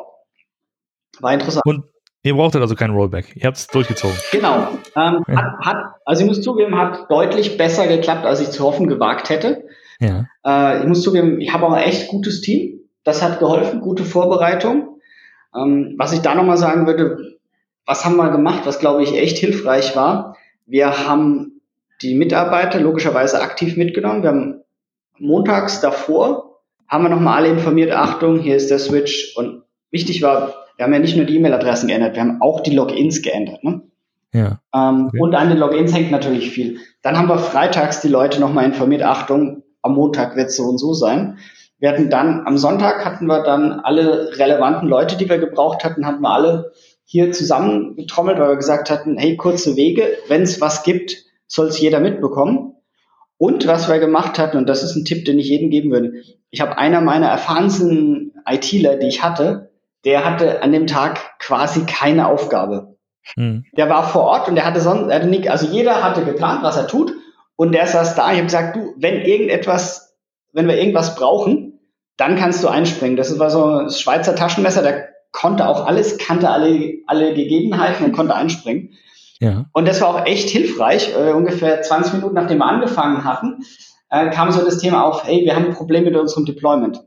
war interessant.
Und ihr brauchtet also kein Rollback. Ihr habt es durchgezogen.
Genau. Ähm, hat, hat, also ich muss zugeben, hat deutlich besser geklappt, als ich zu hoffen gewagt hätte. Ja. Äh, ich muss zugeben, ich habe auch ein echt gutes Team. Das hat geholfen, gute Vorbereitung. Ähm, was ich da nochmal sagen würde, was haben wir gemacht, was glaube ich echt hilfreich war. Wir haben die Mitarbeiter logischerweise aktiv mitgenommen. Wir haben montags davor, haben wir nochmal alle informiert, Achtung, hier ist der Switch. Und wichtig war, wir haben ja nicht nur die E-Mail-Adressen geändert, wir haben auch die Logins geändert. Ne? Ja. Ähm, okay. Und an den Logins hängt natürlich viel. Dann haben wir freitags die Leute nochmal informiert, Achtung, am Montag wird es so und so sein. Wir hatten dann, am Sonntag hatten wir dann alle relevanten Leute, die wir gebraucht hatten, hatten wir alle hier zusammengetrommelt, weil wir gesagt hatten, hey, kurze Wege, wenn es was gibt, soll es jeder mitbekommen. Und was wir gemacht hatten, und das ist ein Tipp, den ich jedem geben würde, ich habe einer meiner erfahrensten ITler, die ich hatte, der hatte an dem Tag quasi keine Aufgabe. Mhm. Der war vor Ort und der hatte sonst, er hatte nicht, also jeder hatte geplant, was er tut, und der saß da. Ich habe gesagt, du, wenn irgendetwas, wenn wir irgendwas brauchen, dann kannst du einspringen. Das war so ein Schweizer Taschenmesser, der konnte auch alles, kannte alle, alle Gegebenheiten und konnte einspringen. Ja. Und das war auch echt hilfreich. Äh, ungefähr 20 Minuten nachdem wir angefangen hatten, äh, kam so das Thema auf, hey, wir haben ein Problem mit unserem Deployment.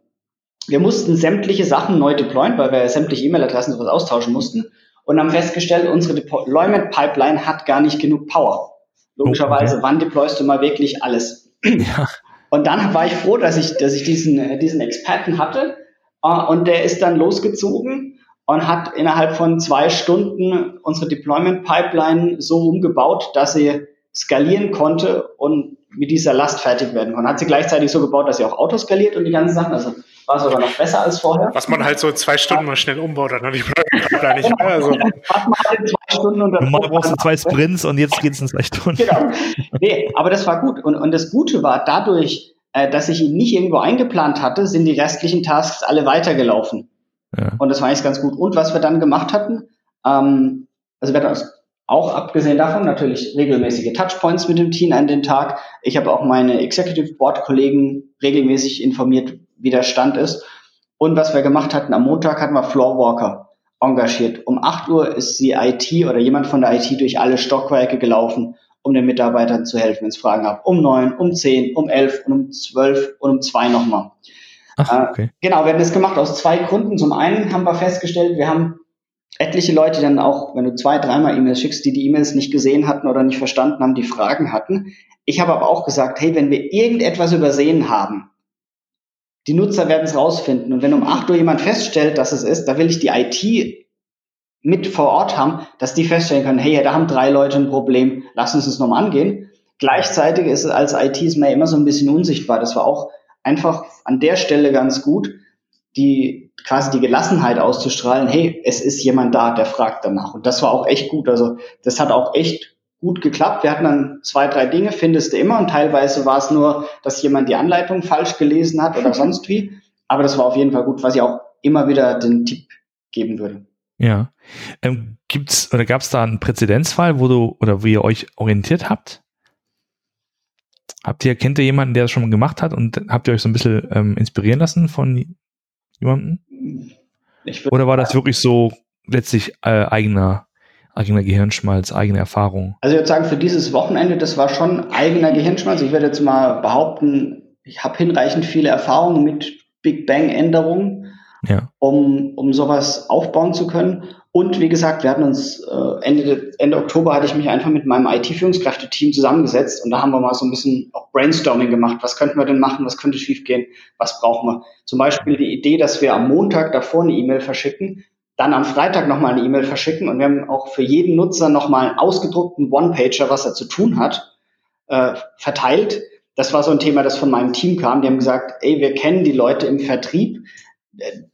Wir mussten sämtliche Sachen neu deployen, weil wir sämtliche E-Mail-Adressen sowas austauschen mussten und haben festgestellt, unsere Deployment-Pipeline hat gar nicht genug Power. Logischerweise, okay. wann deployst du mal wirklich alles? Ja. Und dann war ich froh, dass ich, dass ich diesen, äh, diesen Experten hatte. Uh, und der ist dann losgezogen und hat innerhalb von zwei Stunden unsere Deployment Pipeline so umgebaut, dass sie skalieren konnte und mit dieser Last fertig werden konnte. Hat sie gleichzeitig so gebaut, dass sie auch autoskaliert und die ganzen Sachen, also war sogar noch besser als vorher.
Was man halt so zwei Stunden mal schnell umbaut, dann die Pipeline nicht mehr. Also. Was man
halt in zwei Stunden und Normal brauchst du zwei Sprints und jetzt geht es in zwei Stunden. Genau.
Nee, aber das war gut. Und, und das Gute war, dadurch, äh, dass ich ihn nicht irgendwo eingeplant hatte, sind die restlichen Tasks alle weitergelaufen. Ja. Und das war eigentlich ganz gut. Und was wir dann gemacht hatten, ähm, also wir hatten auch abgesehen davon natürlich regelmäßige Touchpoints mit dem Team an den Tag. Ich habe auch meine Executive Board Kollegen regelmäßig informiert, wie der Stand ist. Und was wir gemacht hatten, am Montag hatten wir Floorwalker engagiert. Um 8 Uhr ist die IT oder jemand von der IT durch alle Stockwerke gelaufen, um den Mitarbeitern zu helfen, wenn es Fragen gab. Um 9, um 10, um 11 und um 12 und um 2 nochmal. Ach, äh, okay. Äh, genau, wir haben das gemacht aus zwei Gründen. Zum einen haben wir festgestellt, wir haben etliche Leute dann auch, wenn du zwei, dreimal E-Mails schickst, die die E-Mails nicht gesehen hatten oder nicht verstanden haben, die Fragen hatten. Ich habe aber auch gesagt, hey, wenn wir irgendetwas übersehen haben, die Nutzer werden es rausfinden. Und wenn um 8 Uhr jemand feststellt, dass es ist, da will ich die IT mit vor Ort haben, dass die feststellen können, hey, da haben drei Leute ein Problem, lass uns das nochmal angehen. Gleichzeitig ist es als IT ist man immer so ein bisschen unsichtbar. Das war auch einfach an der Stelle ganz gut, die quasi die Gelassenheit auszustrahlen, hey, es ist jemand da, der fragt danach. Und das war auch echt gut. Also das hat auch echt gut geklappt. Wir hatten dann zwei, drei Dinge, findest du immer. Und teilweise war es nur, dass jemand die Anleitung falsch gelesen hat oder *laughs* sonst wie. Aber das war auf jeden Fall gut, was ich auch immer wieder den Tipp geben würde.
Ja. Ähm, gibt's oder gab es da einen Präzedenzfall, wo du oder wo ihr euch orientiert habt? Habt ihr, kennt ihr jemanden, der das schon mal gemacht hat und habt ihr euch so ein bisschen ähm, inspirieren lassen von jemandem? Oder war das wirklich so letztlich äh, eigener, eigener Gehirnschmalz, eigene Erfahrung?
Also ich würde sagen, für dieses Wochenende, das war schon eigener Gehirnschmalz. Ich werde jetzt mal behaupten, ich habe hinreichend viele Erfahrungen mit Big Bang-Änderungen, ja. um, um sowas aufbauen zu können. Und wie gesagt, wir hatten uns äh, Ende, Ende Oktober hatte ich mich einfach mit meinem IT-Führungskräfte-Team zusammengesetzt und da haben wir mal so ein bisschen auch Brainstorming gemacht. Was könnten wir denn machen? Was könnte schiefgehen? Was brauchen wir? Zum Beispiel die Idee, dass wir am Montag davor eine E-Mail verschicken, dann am Freitag nochmal eine E-Mail verschicken und wir haben auch für jeden Nutzer nochmal einen ausgedruckten One-Pager, was er zu tun hat, äh, verteilt. Das war so ein Thema, das von meinem Team kam. Die haben gesagt, ey, wir kennen die Leute im Vertrieb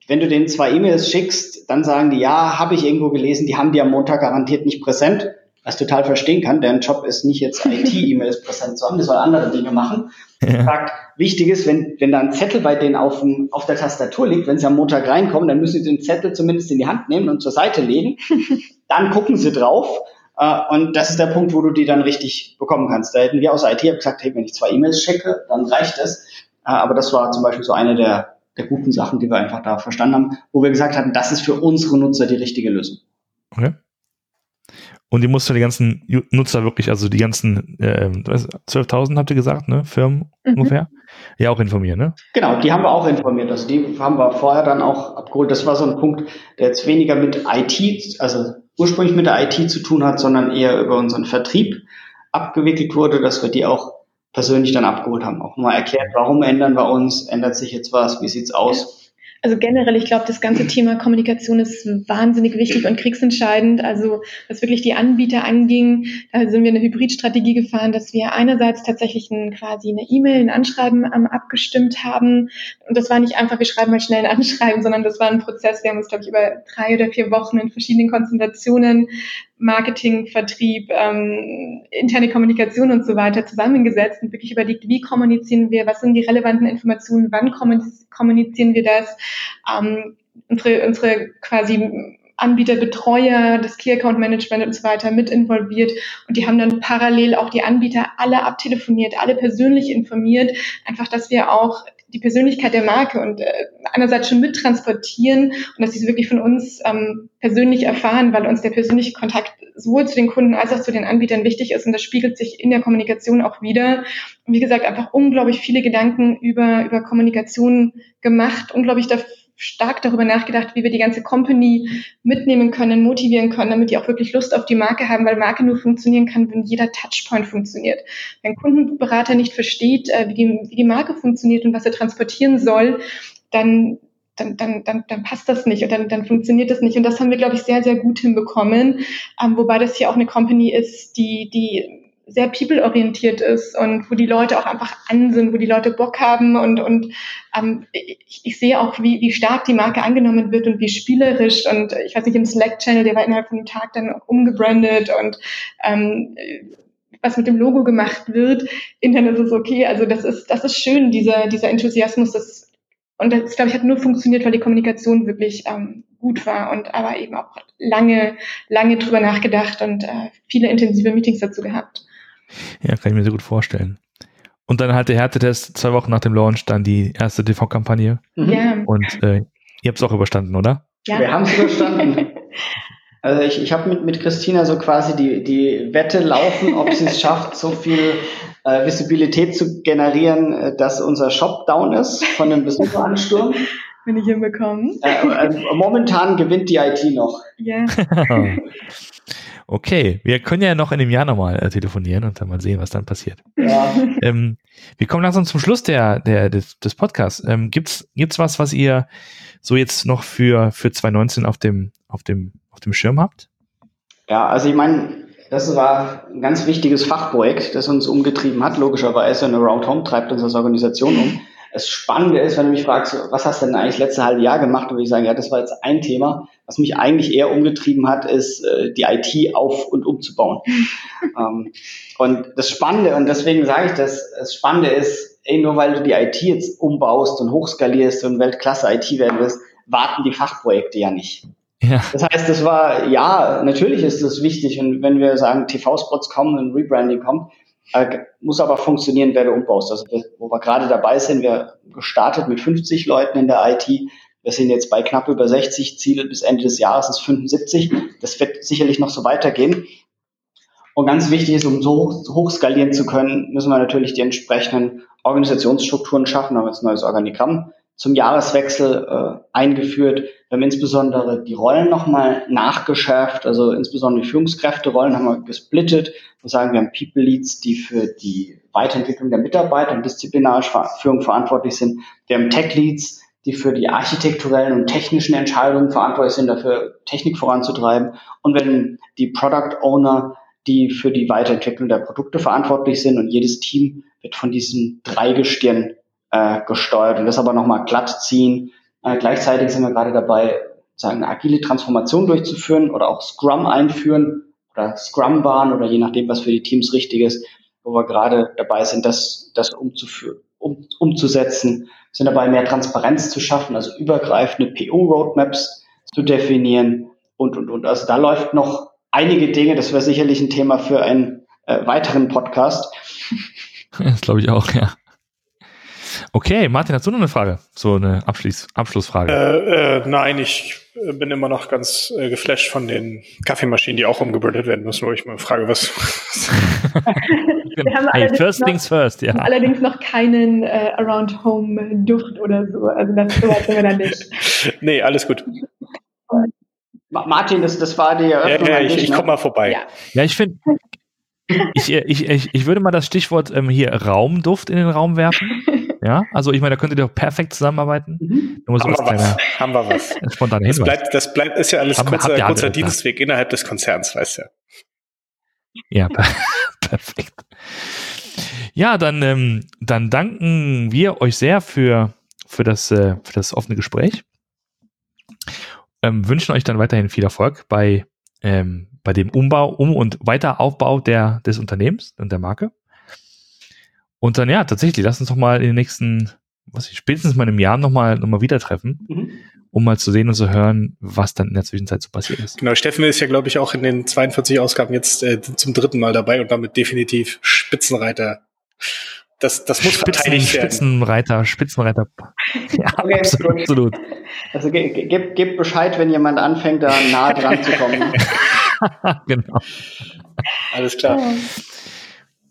wenn du denen zwei E-Mails schickst, dann sagen die, ja, habe ich irgendwo gelesen, die haben die am Montag garantiert nicht präsent, was total verstehen kann. Deren Job ist nicht jetzt IT-E-Mails präsent zu haben, die soll andere Dinge machen. Ja. Sagt, wichtig ist, wenn, wenn da ein Zettel bei denen auf, dem, auf der Tastatur liegt, wenn sie am Montag reinkommen, dann müssen sie den Zettel zumindest in die Hand nehmen und zur Seite legen. *laughs* dann gucken sie drauf. Uh, und das ist der Punkt, wo du die dann richtig bekommen kannst. Da hätten wir aus IT gesagt, hey, wenn ich zwei E-Mails checke, dann reicht es. Uh, aber das war zum Beispiel so eine der, der guten Sachen, die wir einfach da verstanden haben, wo wir gesagt hatten, das ist für unsere Nutzer die richtige Lösung.
Okay. Und die musst du die ganzen Nutzer wirklich, also die ganzen äh, 12.000 habt ihr gesagt, ne, Firmen mhm. ungefähr, ja auch informieren, ne?
Genau, die haben wir auch informiert. Also die haben wir vorher dann auch abgeholt. Das war so ein Punkt, der jetzt weniger mit IT, also ursprünglich mit der IT zu tun hat, sondern eher über unseren Vertrieb abgewickelt wurde, dass wir die auch persönlich dann abgeholt haben. Auch mal erklärt, warum ändern wir uns, ändert sich jetzt was, wie sieht's aus?
Also generell, ich glaube, das ganze Thema Kommunikation ist wahnsinnig wichtig und kriegsentscheidend. Also was wirklich die Anbieter anging, da sind wir eine Hybridstrategie gefahren, dass wir einerseits tatsächlich ein, quasi eine E-Mail, ein Anschreiben ähm, abgestimmt haben. Und das war nicht einfach, wir schreiben mal schnell ein Anschreiben, sondern das war ein Prozess. Wir haben uns, glaube ich, über drei oder vier Wochen in verschiedenen Konzentrationen Marketing, Vertrieb, ähm, interne Kommunikation und so weiter zusammengesetzt und wirklich überlegt, wie kommunizieren wir, was sind die relevanten Informationen, wann kommunizieren wir das, ähm, unsere, unsere quasi Anbieter, Betreuer, das Key Account Management und so weiter mit involviert. Und die haben dann parallel auch die Anbieter alle abtelefoniert, alle persönlich informiert. Einfach, dass wir auch die Persönlichkeit der Marke und äh, einerseits schon mittransportieren und dass sie es wirklich von uns ähm, persönlich erfahren, weil uns der persönliche Kontakt sowohl zu den Kunden als auch zu den Anbietern wichtig ist und das spiegelt sich in der Kommunikation auch wieder. Und wie gesagt, einfach unglaublich viele Gedanken über, über Kommunikation gemacht, unglaublich dafür stark darüber nachgedacht, wie wir die ganze Company mitnehmen können, motivieren können, damit die auch wirklich Lust auf die Marke haben, weil Marke nur funktionieren kann, wenn jeder Touchpoint funktioniert. Wenn Kundenberater nicht versteht, äh, wie, die, wie die Marke funktioniert und was er transportieren soll, dann dann, dann, dann, dann passt das nicht und dann, dann funktioniert das nicht. Und das haben wir, glaube ich, sehr, sehr gut hinbekommen. Ähm, wobei das hier auch eine Company ist, die, die sehr people-orientiert ist und wo die Leute auch einfach an sind, wo die Leute Bock haben und, und ähm, ich, ich sehe auch, wie, wie stark die Marke angenommen wird und wie spielerisch und ich weiß nicht, im Slack-Channel, der war innerhalb von einem Tag dann umgebrandet und ähm, was mit dem Logo gemacht wird. Internet ist okay, also das ist, das ist schön, dieser, dieser Enthusiasmus, das und das, glaube ich, hat nur funktioniert, weil die Kommunikation wirklich ähm, gut war und aber eben auch lange, lange drüber nachgedacht und äh, viele intensive Meetings dazu gehabt.
Ja, kann ich mir sehr gut vorstellen. Und dann halt der Härtetest zwei Wochen nach dem Launch, dann die erste TV-Kampagne.
Mhm. Ja.
Und äh, ihr habt es auch überstanden, oder?
Ja. Wir haben es überstanden. *laughs* Also ich, ich habe mit, mit Christina so quasi die, die Wette laufen, ob sie es *laughs* schafft, so viel äh, Visibilität zu generieren, äh, dass unser Shop down ist von dem Besucheransturm.
Bin ich hinbekommen.
Äh, äh, momentan gewinnt die IT noch. *laughs*
Ja.
Okay, wir können ja noch in dem Jahr nochmal äh, telefonieren und dann mal sehen, was dann passiert. Ja. *laughs* Ähm, wir kommen langsam zum Schluss der, der, des, des Podcasts. Ähm, gibt's, gibt's was, was ihr so jetzt noch für, für 2019 auf dem, auf dem, auf dem Schirm habt?
Ja, also ich meine, das war ein ganz wichtiges Fachprojekt, das uns umgetrieben hat. Logischerweise, eine Around Home treibt uns als Organisation um. Das Spannende ist, wenn du mich fragst, was hast du denn eigentlich letzte halbe Jahr gemacht, würde ich sagen, ja, das war jetzt ein Thema. Was mich eigentlich eher umgetrieben hat, ist, äh, die IT auf- und umzubauen. *laughs* ähm, und das Spannende, und deswegen sage ich das, das Spannende ist, ey, nur weil du die IT jetzt umbaust und hochskalierst und Weltklasse IT werden wirst, warten die Fachprojekte ja nicht. Ja. Das heißt, das war, ja, natürlich ist das wichtig. Und wenn wir sagen, TV-Spots kommen, ein Rebranding kommt, muss aber funktionieren, wer du umbaust. Also, wo wir gerade dabei sind, wir gestartet mit 50 Leuten in der IT. Wir sind jetzt bei knapp über 60. Ziel bis Ende des Jahres ist 75. Das wird sicherlich noch so weitergehen. Und ganz wichtig ist, um so hoch, skalieren zu können, müssen wir natürlich die entsprechenden Organisationsstrukturen schaffen. Da haben wir jetzt ein neues Organigramm zum Jahreswechsel äh, eingeführt. Wir haben insbesondere die Rollen nochmal nachgeschärft, also insbesondere die Führungskräfterollen haben wir gesplittet und sagen, wir haben People Leads, die für die Weiterentwicklung der Mitarbeiter und disziplinarische Führung verantwortlich sind. Wir haben Tech Leads, die für die architekturellen und technischen Entscheidungen verantwortlich sind, dafür Technik voranzutreiben. Und wenn die Product Owner, die für die Weiterentwicklung der Produkte verantwortlich sind und jedes Team wird von diesen drei Gestirn äh, gesteuert und das aber nochmal glatt ziehen. Äh, gleichzeitig sind wir gerade dabei, sagen, eine agile Transformation durchzuführen oder auch Scrum einführen oder Scrum-Bahn oder je nachdem, was für die Teams richtig ist, wo wir gerade dabei sind, das, das umzuführen, um, umzusetzen. Sind dabei, mehr Transparenz zu schaffen, also übergreifende PO-Roadmaps zu definieren und, und, und. Also da läuft noch einige Dinge. Das wäre sicherlich ein Thema für einen äh, weiteren Podcast. *laughs*
Das glaube ich auch, ja. Okay, Martin, hast du noch eine Frage? So eine Abschluss Abschlussfrage.
Äh, äh, nein, ich äh, bin immer noch ganz äh, geflasht von den Kaffeemaschinen, die auch umgebildet werden müssen, wo ich mal frage, was. *laughs*
Wir haben hey, first noch, things first, ja. Allerdings noch keinen äh, Around Home Duft oder so. Also das so weit sind wir da nicht. *laughs*
nee, alles gut.
Martin, das, das war die Eröffnung.
Ja, ja ich, ich ne? komme mal vorbei.
Ja, ja ich finde, ich, ich, ich, ich würde mal das Stichwort ähm, hier Raumduft in den Raum werfen. *laughs* Ja, also ich meine, da könntet ihr doch perfekt zusammenarbeiten. Mhm.
Haben, wir was, haben wir was. *laughs*
Spontane
das bleibt, das bleibt, ist ja alles haben, kurzer, kurzer Dienstweg klar. innerhalb des Konzerns, weißt du.
Ja, *laughs* perfekt. Ja, dann, ähm, dann danken wir euch sehr für, für, das, äh, für das offene Gespräch. Ähm, wünschen euch dann weiterhin viel Erfolg bei, ähm, bei dem Umbau, Um- und Weiteraufbau der, des Unternehmens und der Marke. Und dann, ja, tatsächlich, lass uns doch mal in den nächsten, was ich, spätestens mal im Jahr nochmal noch mal wieder treffen, mhm. um mal zu sehen und zu hören, was dann in der Zwischenzeit so passiert ist.
Genau, Steffen ist ja, glaube ich, auch in den 42 Ausgaben jetzt äh, zum dritten Mal dabei und damit definitiv Spitzenreiter. Das, das muss
Spitzen, verteidigt werden. Spitzenreiter, Spitzenreiter. *laughs*
Ja, okay, absolut, absolut. Also gebt ge ge Bescheid, wenn jemand anfängt, da nah dran zu kommen. *laughs*
genau.
Alles klar.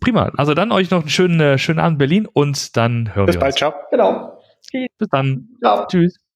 Prima. Also dann euch noch einen schönen, äh, schönen Abend Berlin und dann hören
Bis
wir
uns. Bis bald. Ciao.
Genau.
Bis dann. Ciao. Tschüss.